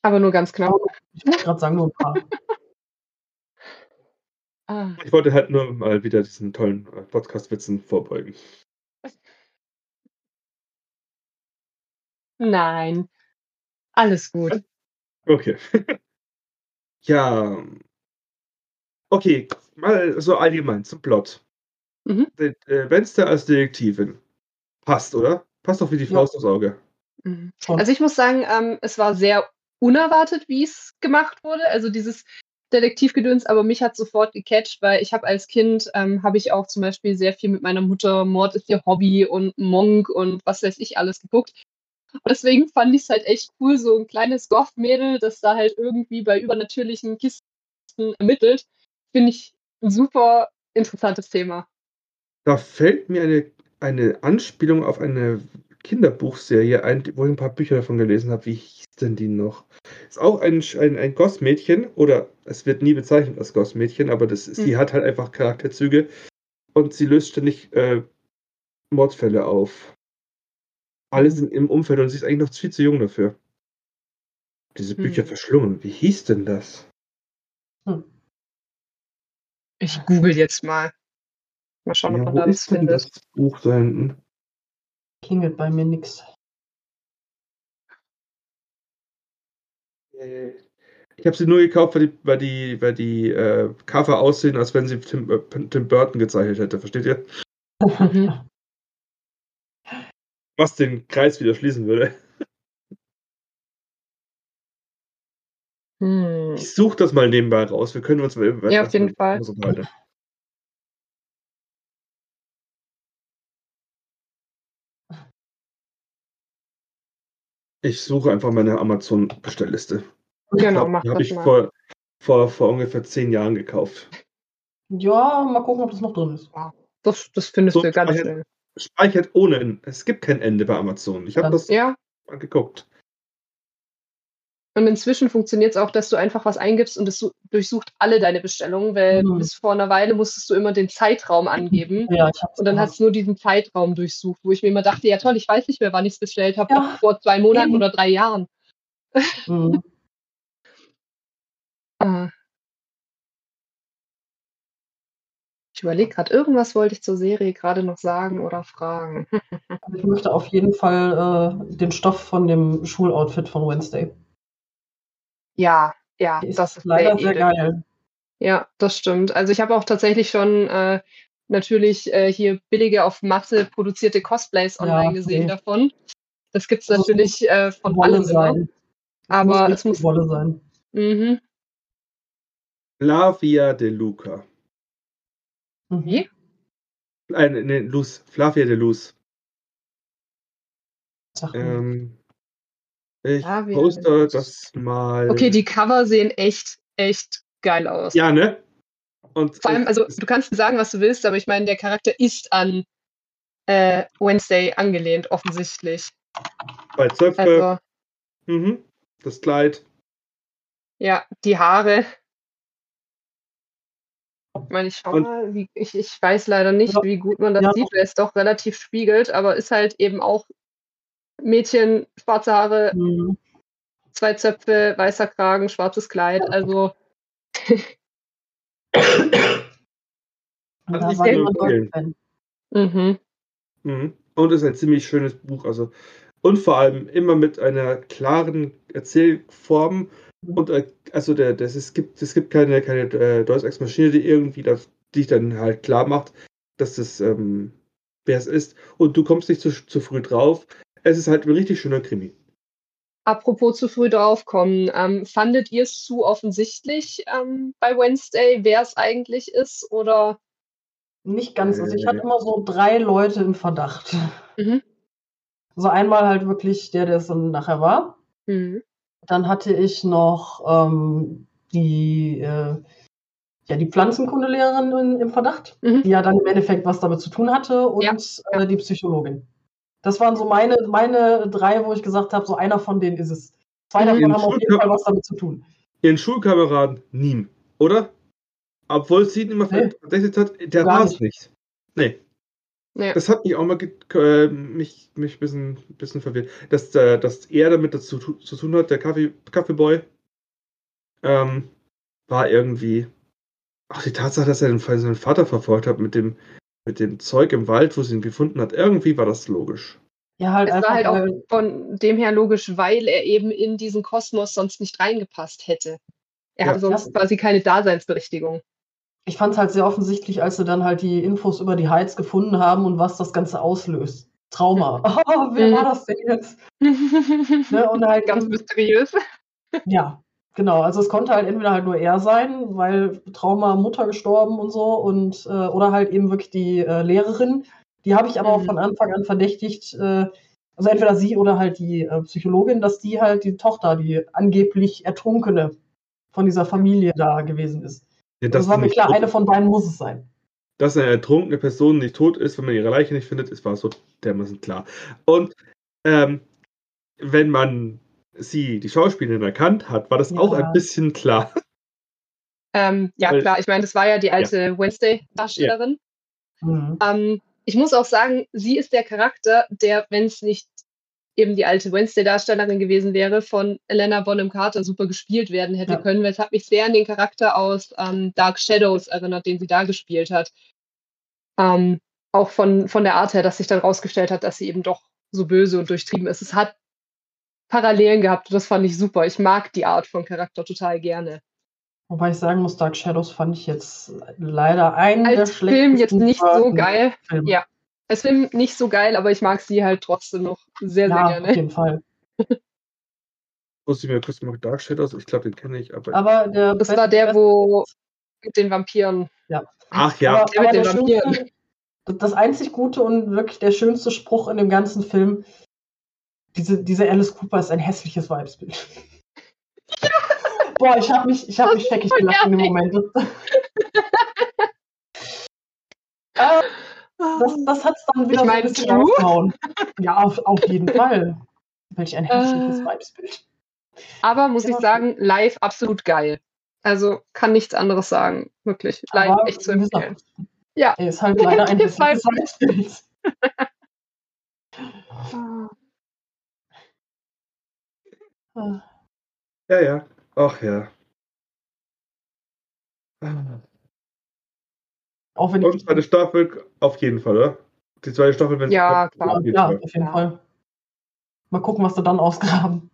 Aber nur ganz knapp. Ich wollte gerade sagen, nur ein paar. Ah, Ich wollte halt nur mal wieder diesen tollen äh, Podcast-Witzen vorbeugen. nein. Alles gut. Okay. ja. Okay, mal so allgemein zum Plot. Mhm. Äh, Wednesday als Detektivin. Passt, oder? Passt doch wie die Ja. Faust aufs Auge. Mhm. Also ich muss sagen, ähm, es war sehr unerwartet, wie es gemacht wurde. Also dieses Detektivgedöns, aber mich hat sofort gecatcht, weil ich habe als Kind, ähm, habe ich auch zum Beispiel sehr viel mit meiner Mutter Mord ist ihr Hobby und Monk und was weiß ich alles geguckt. Und deswegen fand ich es halt echt cool, so ein kleines Goth-Mädel, das da halt irgendwie bei übernatürlichen Kisten ermittelt. Finde ich ein super interessantes Thema. Da fällt mir eine, eine Anspielung auf eine Kinderbuchserie ein, wo ich ein paar Bücher davon gelesen habe. Wie hieß denn die noch? Ist auch ein, ein, ein Goss-Mädchen, oder es wird nie bezeichnet als Goss-Mädchen, aber das ist, sie Hm. hat halt einfach Charakterzüge und sie löst ständig äh, Mordfälle auf. Alle sind im Umfeld und sie ist eigentlich noch viel zu jung dafür. Diese Hm. Bücher verschlungen. Wie hieß denn das? Ich google jetzt mal. Mal schauen, ob Ja, man wo da was ist denn findet. das Buch da hinten? Klingelt bei mir nix. Äh, Ich habe sie nur gekauft, weil die, weil die, weil die äh, Cover aussehen, als wenn sie Tim, äh, Tim Burton gezeichnet hätte. Versteht ihr? Mhm. Was den Kreis wieder schließen würde. Hm. Ich suche das mal nebenbei raus. Wir können uns mal Ja, auf jeden Fall. Ich suche einfach meine Amazon-Bestellliste. Ich Genau, glaub, mach die habe das ich mal. vor, vor, vor ungefähr zehn Jahren gekauft. Ja, mal gucken, ob das noch drin ist. Das, das findest So du ganz speichern. schnell. Speichert ohne. Ende. Es gibt kein Ende bei Amazon. Ich habe das Ja, mal geguckt. Und inzwischen funktioniert es auch, dass du einfach was eingibst und es su- durchsucht alle deine Bestellungen, weil Mhm. bis vor einer Weile musstest du immer den Zeitraum angeben Ja, und dann hat es nur diesen Zeitraum durchsucht, wo ich mir immer dachte, ja toll, ich weiß nicht mehr, wann ich es bestellt habe, Ja, vor zwei Monaten eben. oder drei Jahren. Mhm. Ah. Ich überlege gerade, irgendwas wollte ich zur Serie gerade noch sagen oder fragen. Also ich möchte auf jeden Fall äh, den Stoff von dem Schuloutfit von Wednesday. Ja, ja, ist das ist leider sehr sehr geil. Ja, das stimmt. Also ich habe auch tatsächlich schon äh, natürlich äh, hier billige auf Masse produzierte Cosplays Ja, online gesehen nee. davon. Das gibt es natürlich äh, von Wolle allem sein. Aber es muss. Wolle sein. Mhm. Flavia De Luca. Mhm. Wie? Äh, ne, Luz, Flavia de Luz. Ähm, ich de poste das mal. Okay, die Cover sehen echt, echt geil aus. Ja, ne? Und Vor allem, also du kannst sagen, was du willst, aber ich meine, der Charakter ist an äh, Wednesday angelehnt, offensichtlich. bei Zöpfe, Also, mhm, das Kleid. ja, die Haare. Ich meine, ich schau Und- mal, wie, ich, ich weiß leider nicht, Ja. wie gut man das Ja. sieht, weil es doch relativ spiegelt, aber ist halt eben auch Mädchen, schwarze Haare, Mhm. zwei Zöpfe, weißer Kragen, schwarzes Kleid, also Und Also ich kann empfehlen. Mhm. Mhm. Und es ist ein ziemlich schönes Buch. Also, und vor allem immer mit einer klaren Erzählform. Mhm. Und äh, also der, das, es gibt, es gibt keine, keine äh, Deus Ex Maschine, die irgendwie das, dich dann halt klar macht, dass das ähm, wer es ist. Und du kommst nicht zu, zu früh drauf. Es ist halt ein richtig schöner Krimi. Apropos zu früh draufkommen, ähm, fandet ihr es zu offensichtlich ähm, bei Wednesday, wer es eigentlich ist? Oder Nicht ganz. Also ich hatte Äh. immer so drei Leute im Verdacht. Mhm. Also einmal halt wirklich der, der es dann nachher war. Mhm. Dann hatte ich noch ähm, die, äh, ja, die Pflanzenkundelehrerin in, im Verdacht, Mhm. die ja dann im Endeffekt was damit zu tun hatte und Ja, Äh, die Psychologin. Das waren so meine, meine drei, wo ich gesagt habe, so einer von denen ist es. Zwei davon haben auf jeden Fall was damit zu tun. Ihren Schulkameraden Niem, oder? Obwohl sie ihn immer Nee. verdächtigt hat, der war es nicht. Nee. Ja. Das hat mich auch mal äh, mich, mich ein bisschen, bisschen verwirrt, dass, äh, dass er damit dazu zu tun hat, der Kaffee, Kaffeeboy, ähm, war irgendwie. Ach, die Tatsache, dass er den, seinen Vater verfolgt hat mit dem, mit dem Zeug im Wald, wo sie ihn gefunden hat, irgendwie war das logisch. Ja, halt Es war halt auch von dem her logisch, weil er eben in diesen Kosmos sonst nicht reingepasst hätte. Er Ja. hatte sonst quasi keine Daseinsberechtigung. ich fand es halt sehr offensichtlich, als sie dann halt die Infos über die Heiz gefunden haben und was das Ganze auslöst. Trauma. Oh, wer Mhm. war das denn jetzt? Ne, und halt Ganz mysteriös. Ja, genau. Also es konnte halt entweder halt nur er sein, weil Trauma Mutter gestorben und so, und äh, oder halt eben wirklich die äh, Lehrerin. Die habe ich aber auch Mhm. von Anfang an verdächtigt, äh, also entweder sie oder halt die äh, Psychologin, dass die halt die Tochter, die angeblich Ertrunkene von dieser Familie da gewesen ist. Ja, Das, dass war sie mir klar, tot- eine von beiden muss es sein. Dass eine ertrunkene Person nicht tot ist, wenn man ihre Leiche nicht findet, ist war so dermaßen klar. Und ähm, wenn man sie, die Schauspielerin, erkannt hat, war das Ja. auch ein bisschen klar. Ähm, ja, Weil- klar, ich meine, das war ja die alte Wednesday-Darstellerin. Mhm. Ähm, ich muss auch sagen, sie ist der Charakter, der, wenn es nicht eben die alte Wednesday-Darstellerin gewesen wäre, von Elena Bonham Carter super gespielt werden hätte Ja. können, weil es hat mich sehr an den Charakter aus ähm, Dark Shadows erinnert, den sie da gespielt hat. Ähm, auch von, von der Art her, dass sich dann rausgestellt hat, dass sie eben doch so böse und durchtrieben ist. Es hat Parallelen gehabt und das fand ich super. Ich mag die Art von Charakter total gerne. Wobei ich sagen muss, Dark Shadows fand ich jetzt leider einen der Als Film jetzt schlechtesten nicht so geil. Filme. Ja. Als Film nicht so geil, aber ich mag sie halt trotzdem noch sehr, sehr Ja, auf gerne. jeden Fall. Muss ich mir kurz mal Dark Shadows, ich glaube, den kenne ich, aber. Aber der Das war der, wo mit den Vampiren. Ach ja, Aber, Der mit aber den der Vampiren. schönste, das einzig Gute und wirklich der schönste Spruch in dem ganzen Film, diese, diese Alice Cooper ist ein hässliches Weibsbild. Boah, ich habe mich, ich habe mich scheckig gelacht in dem Moment. Äh, das, das hat es dann wieder Ich meine, so ein bisschen rausgehauen. Ja, auf, auf jeden Fall. Welch ein hässliches Äh. Weibsbild. Aber muss Ja. ich sagen, live absolut geil. Also kann nichts anderes sagen. Wirklich. Live Aber echt zu empfehlen. Ja. Er ist halt leider ein hässliches Weibsbild. Ah. ja, ja. Ach ja. Ah. Auch wenn Und ich zweite Staffel auf jeden Fall, oder? Die zweite Staffel, wenn Ja, klar. Auf jeden Ja, Fall. auf jeden. Fall. Mal gucken, was sie dann ausgraben.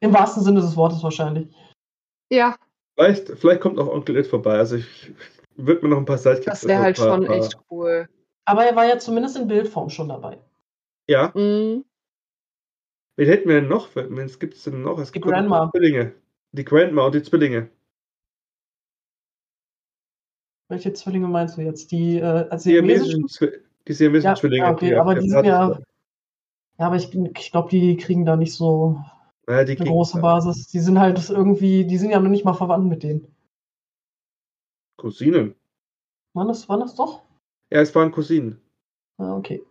Im wahrsten Sinne des Wortes wahrscheinlich. Ja, Vielleicht, vielleicht kommt auch Onkel Ed vorbei. Also ich würde mir noch ein paar Sidekicks. das wäre halt paar- schon paar- echt cool. Aber er war ja zumindest in Bildform schon dabei. Ja, Mhm. Wen hätten wir denn noch? Wen gibt es denn noch? Es Die gibt Grandma. Zwillinge. Die Grandma und die Zwillinge. Welche Zwillinge meinst du jetzt? Die äh, Die siamesischen, Zwi die siamesischen Ja, Zwillinge. ja, okay, die aber die sind ja- Ja, aber ich, ich glaube, die kriegen da nicht so Ja, die eine große Basis. Die sind halt irgendwie, die sind ja noch nicht mal verwandt mit denen. Cousinen. Waren das, waren das doch? Ja, es waren Cousinen. Ja, okay.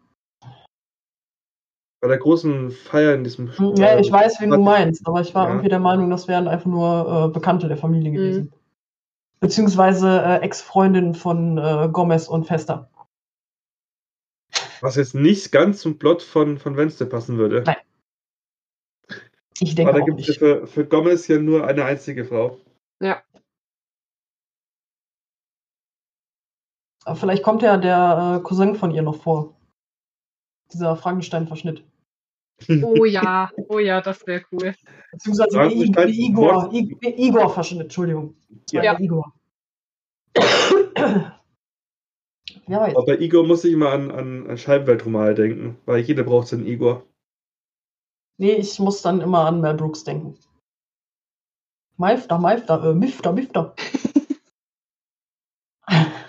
Bei der großen Feier in diesem. Hm, Ja, ich weiß, wen du meinst, aber ich war Ja. irgendwie der Meinung, das wären einfach nur äh, Bekannte der Familie Mhm. gewesen. Beziehungsweise äh, Ex-Freundin von äh, Gomez und Fester. Was jetzt nicht ganz zum Plot von, von Wednesday passen würde. Nein. Ich denke Aber da auch gibt es ja für, für Gomez ja nur eine einzige Frau. Aber vielleicht kommt ja der äh, Cousin von ihr noch vor. Dieser Frankenstein-Verschnitt. Oh ja, oh ja, das wäre cool. Beziehungsweise I- Frankenstein- der Igor, I- der Igor-Verschnitt, Entschuldigung. Ja. der Igor. ja, weiß. Aber bei Igor muss ich immer an, an, an Scheibenweltromal denken, weil jeder braucht seinen Igor. Nee, ich muss dann immer an Mel Brooks denken. Meifter, Meifter, äh, Mifter, Mifter.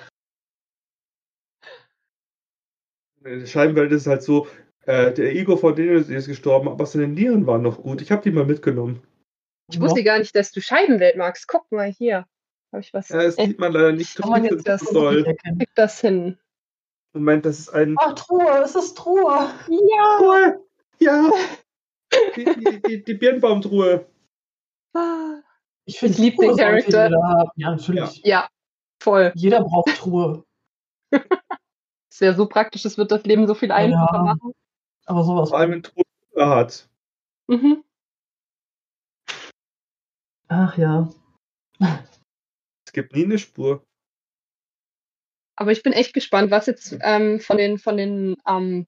In der Scheibenwelt ist es halt so, äh, der Igor von denen ist gestorben, aber seine Nieren waren noch gut. Ich habe die mal mitgenommen. Ich wusste gar nicht, dass du Scheibenwelt magst. Guck mal hier. Habe ich was? Ja, das sieht man leider nicht. Kann man jetzt so das erkennen. krieg das hin. Moment, das ist ein. Ach, Truhe, es ist Truhe. Ja. Truhe! Ja! Die, die, die, die Birnbaumtruhe. Ich, finde, Ich lieb den Charakter. Ja, natürlich. Ja, voll. Jeder braucht Truhe. Es wäre so praktisch, es wird das Leben so viel einfacher Ja. machen. Aber sowas. Vor allem, Truhe hat. Mhm. Ach ja. Es gibt nie eine Spur. Aber ich bin echt gespannt, was jetzt ähm, von den, von den ähm,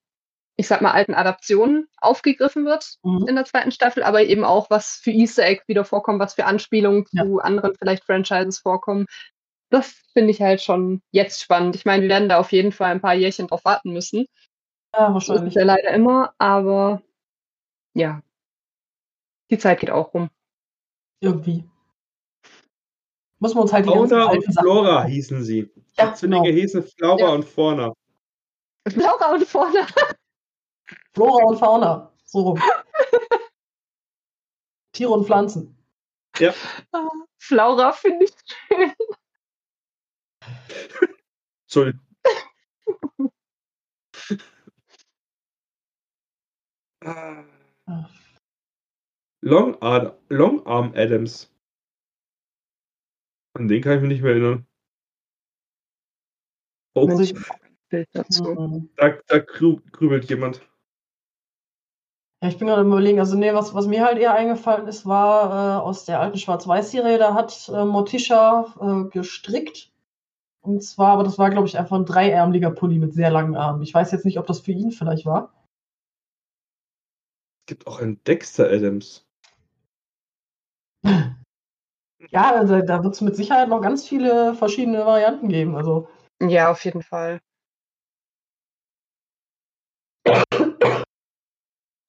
ich sag mal, alten Adaptionen aufgegriffen wird Mhm. in der zweiten Staffel, aber eben auch, was für Easter Eggs wieder vorkommen, was für Anspielungen Ja. zu anderen vielleicht Franchises vorkommen. Das finde ich halt schon jetzt spannend. Ich meine, wir werden da auf jeden Fall ein paar Jährchen drauf warten müssen. Ja, So ist es wahrscheinlich. ja leider immer, aber ja, die Zeit geht auch rum. Irgendwie. Müssen wir uns halt die Fauna und Sachen Flora angucken. hießen sie. Ja, Die Zwillinge genau. hießen Flora Ja. und Fauna. Laura und vorne. Flora und Fauna. So rum. Tiere und Pflanzen. Flaura finde ich schön. Entschuldigung. Ah. Ah. Long, Ad Long Arm Adams. An den kann ich mich nicht mehr erinnern. Oh, Muss ich- dazu. Da, da grü grübelt jemand. Ja, ich bin gerade überlegen, also nee, was, was mir halt eher eingefallen ist, war äh, aus der alten Schwarz-Weiß-Serie, da hat äh, Morticia äh, gestrickt. Und zwar, aber das war, glaube ich, einfach ein dreiärmeliger Pulli mit sehr langen Armen. Ich weiß jetzt nicht, ob das für ihn vielleicht war. Es gibt auch einen Dexter Adams. Ja, also, da wird es mit Sicherheit noch ganz viele verschiedene Varianten geben. Also, Ja, auf jeden Fall.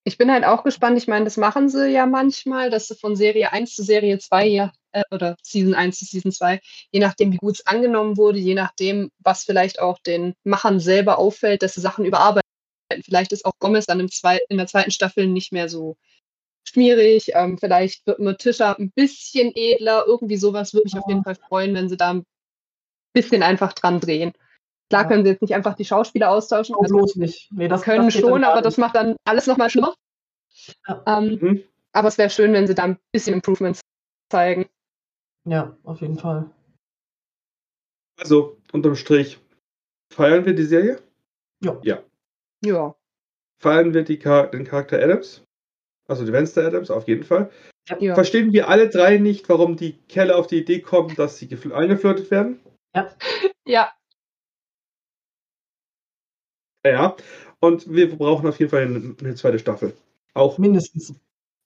Ich bin halt auch gespannt. Ich meine, das machen sie ja manchmal, dass sie von Serie 1 zu Serie 2 ja, äh, oder Season 1 zu Season 2, je nachdem, wie gut es angenommen wurde, je nachdem, was vielleicht auch den Machern selber auffällt, dass sie Sachen überarbeiten. Vielleicht ist auch Gomez dann im zwei, in der zweiten Staffel nicht mehr so schmierig. Ähm, vielleicht wird Morticia ein bisschen edler. Irgendwie sowas würde mich auf jeden Fall freuen, wenn sie da ein bisschen einfach dran drehen. Klar Ja. können sie jetzt nicht einfach die Schauspieler austauschen. oh, Das bloß nicht. Nee, das können schon, aber das macht dann alles nochmal schlimmer. Ja. Ähm, Mhm. aber es wäre schön, wenn sie da ein bisschen Improvements zeigen. Ja, auf jeden Fall. Also, unterm Strich, feiern wir die Serie? Ja. Ja. Ja. Feiern wir die Char den Charakter Adams? Also die Wednesday Adams, auf jeden Fall. ja. Verstehen wir alle drei nicht, warum die Kerle auf die Idee kommen, dass sie gefl- eingeflirtet werden? Ja, Ja. Und wir brauchen auf jeden Fall eine, eine zweite Staffel. Auch, Mindestens.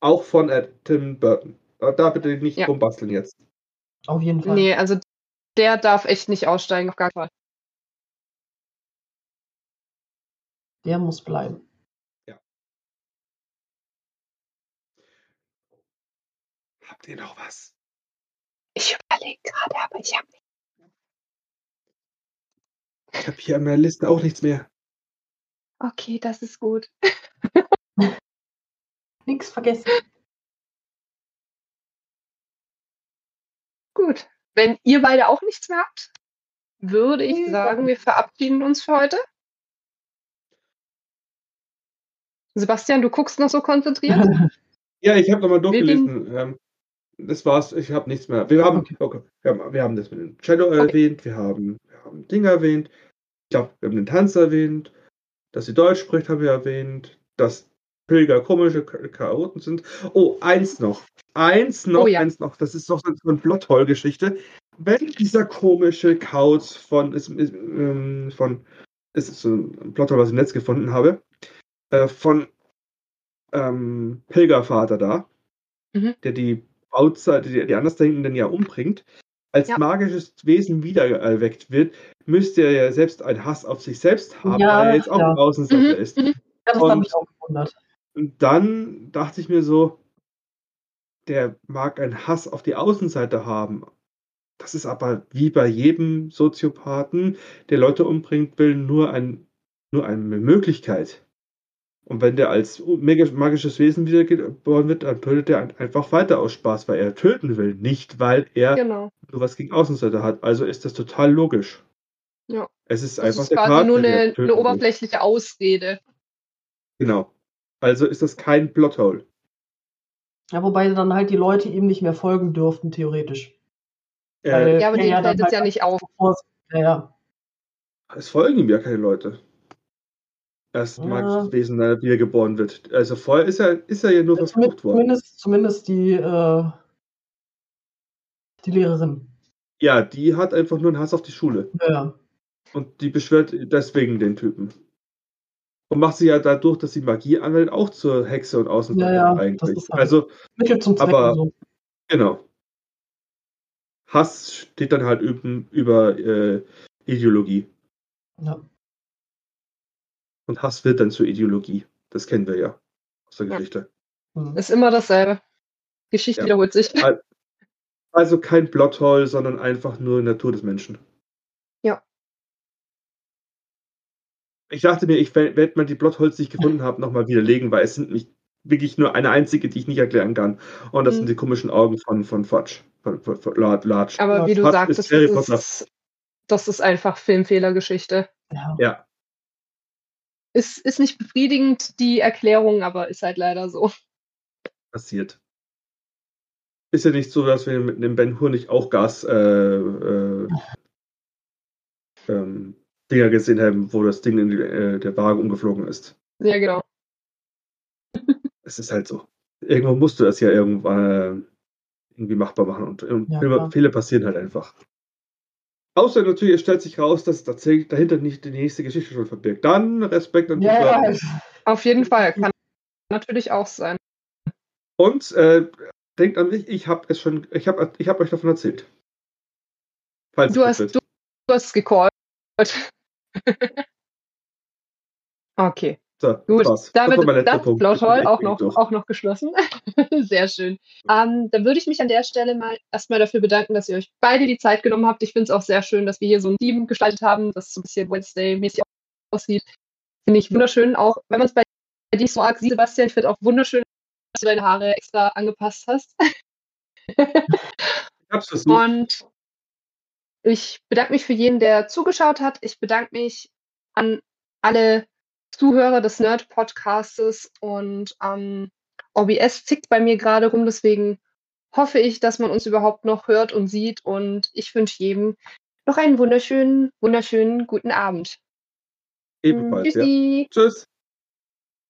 auch von Ed, Tim Burton. Da bitte nicht Ja. rumbasteln jetzt. Auf jeden Fall. nee, also der darf echt nicht aussteigen, auf gar keinen Fall. Der muss bleiben. Habt ihr noch was? Ich überlege gerade, aber ich habe Ich habe hier an meiner Liste auch nichts mehr. Okay, das ist gut. Nichts vergessen. Gut. Wenn ihr beide auch nichts mehr habt, würde ich sagen, wir verabschieden uns für heute. Sebastian, du guckst noch so konzentriert. Ja, ich habe nochmal durchgelesen. Ähm, das war's, ich habe nichts mehr. Wir haben, Okay. okay. wir haben, wir haben das mit dem Shadow Okay. erwähnt, wir haben, wir haben Ding erwähnt. Ich glaube, wir haben den Tanz erwähnt, dass sie Deutsch spricht, haben wir erwähnt, dass Pilger komische Cha- Chaoten sind. Oh, eins noch. Eins noch, Oh ja. eins noch. Das ist doch so eine Plothole-Geschichte. Wenn dieser komische Kauz von, ist, ist, ähm, von, es ist so ein Plothole, was ich im Netz gefunden habe, äh, von ähm, Pilgervater da, Mhm. der die Outside, die, die Andersdenkenden ja umbringt, als Ja. magisches Wesen wiedererweckt wird, müsste er ja selbst einen Hass auf sich selbst haben, Ja, weil er jetzt auch ja. Außenseiter Mhm, ist. mhm. Ja, das hat Und- mich auch gewundert. Und dann dachte ich mir so, der mag einen Hass auf die Außenseite haben. Das ist aber wie bei jedem Soziopathen, der Leute umbringt, will nur, ein, nur eine Möglichkeit. Und wenn der als magisches Wesen wiedergeboren wird, dann tötet er ein- einfach weiter aus Spaß, weil er töten will, nicht weil er Genau. nur was gegen Außenseiter hat. Also ist das total logisch. Ja. Es ist Das einfach ist der quasi Charakter, nur der eine, eine will. oberflächliche Ausrede. Genau. Also ist das kein Plothole. Ja, wobei dann halt die Leute ihm nicht mehr folgen dürften, theoretisch. Äh, Ja, aber er denen fällt es halt ja nicht auf. Ja, ja. Es folgen ihm ja keine Leute. Erst Ja. magisches Wesen, wenn er wiedergeboren wird. Also vorher ist er, ist er ja nur verflucht worden. Zumindest, zumindest die, äh, die Lehrerin. Ja, die hat einfach nur einen Hass auf die Schule. Ja, ja. Und die beschwört deswegen den Typen. Und macht sie ja dadurch, dass sie Magie anwendet, auch zur Hexe und Außenseiter Ja, ja, das eigentlich. ist halt- Also, Mittel zum Zweck Aber- so. genau. Hass steht dann halt üben, über äh, Ideologie. Ja. Und Hass wird dann zur Ideologie. Das kennen wir ja aus der Ja. Geschichte. Mhm. Ist immer dasselbe. Geschichte Ja. wiederholt sich. Also kein Plothole, sondern einfach nur Natur des Menschen. Ja. Ich dachte mir, ich werde mal die Plotholes, die ich gefunden habe, nochmal widerlegen, weil es sind nicht wirklich nur eine einzige, die ich nicht erklären kann. Und das Mhm. sind die komischen Augen von, von Fudge. Von, von, von Large. Aber wie du Was sagtest, ist das ist, das ist einfach Filmfehlergeschichte. Ja. Ja, Ist, ist nicht befriedigend, die Erklärung, aber ist halt leider so. passiert. Ist ja nicht so, dass wir mit dem Ben Hur nicht auch Gas äh, äh, ähm, Dinger gesehen haben, wo das Ding in die, äh, der Waage umgeflogen ist. Ja, genau. es ist halt so. Irgendwo musst du das ja irgendwann äh, irgendwie machbar machen und, und Ja, Fehler. Fehler passieren halt einfach. Außer natürlich, es stellt sich raus, dass tatsächlich dahinter nicht die nächste Geschichte schon verbirgt. Dann Respekt an die Ja, ja. Auf jeden Fall. Kann natürlich auch sein. Und äh, denkt an mich, ich habe es schon, ich habe ich hab euch davon erzählt. Falls Du es hast, du, du hast gecallt. okay. So, Gut, war's. damit mein ist das. Plothole auch noch, durch. auch noch geschlossen. Sehr schön. Ähm, dann würde ich mich an der Stelle mal erstmal dafür bedanken, dass ihr euch beide die Zeit genommen habt. Ich finde es auch sehr schön, dass wir hier so ein Team gestaltet haben, das so ein bisschen Wednesday-mäßig aussieht. Finde ich wunderschön, auch wenn man es bei dir so arg sieht, Sebastian. Ich finde auch wunderschön, dass du deine Haare extra angepasst hast. Ich hab's versucht. Und ich bedanke mich für jeden, der zugeschaut hat. Ich bedanke mich an alle Zuhörer des Nerd-Podcastes und ähm, OBS tickt bei mir gerade rum, deswegen hoffe ich, dass man uns überhaupt noch hört und sieht und ich wünsche jedem noch einen wunderschönen, wunderschönen guten Abend. Ebenfalls, ja. Tschüssi. Tschüss.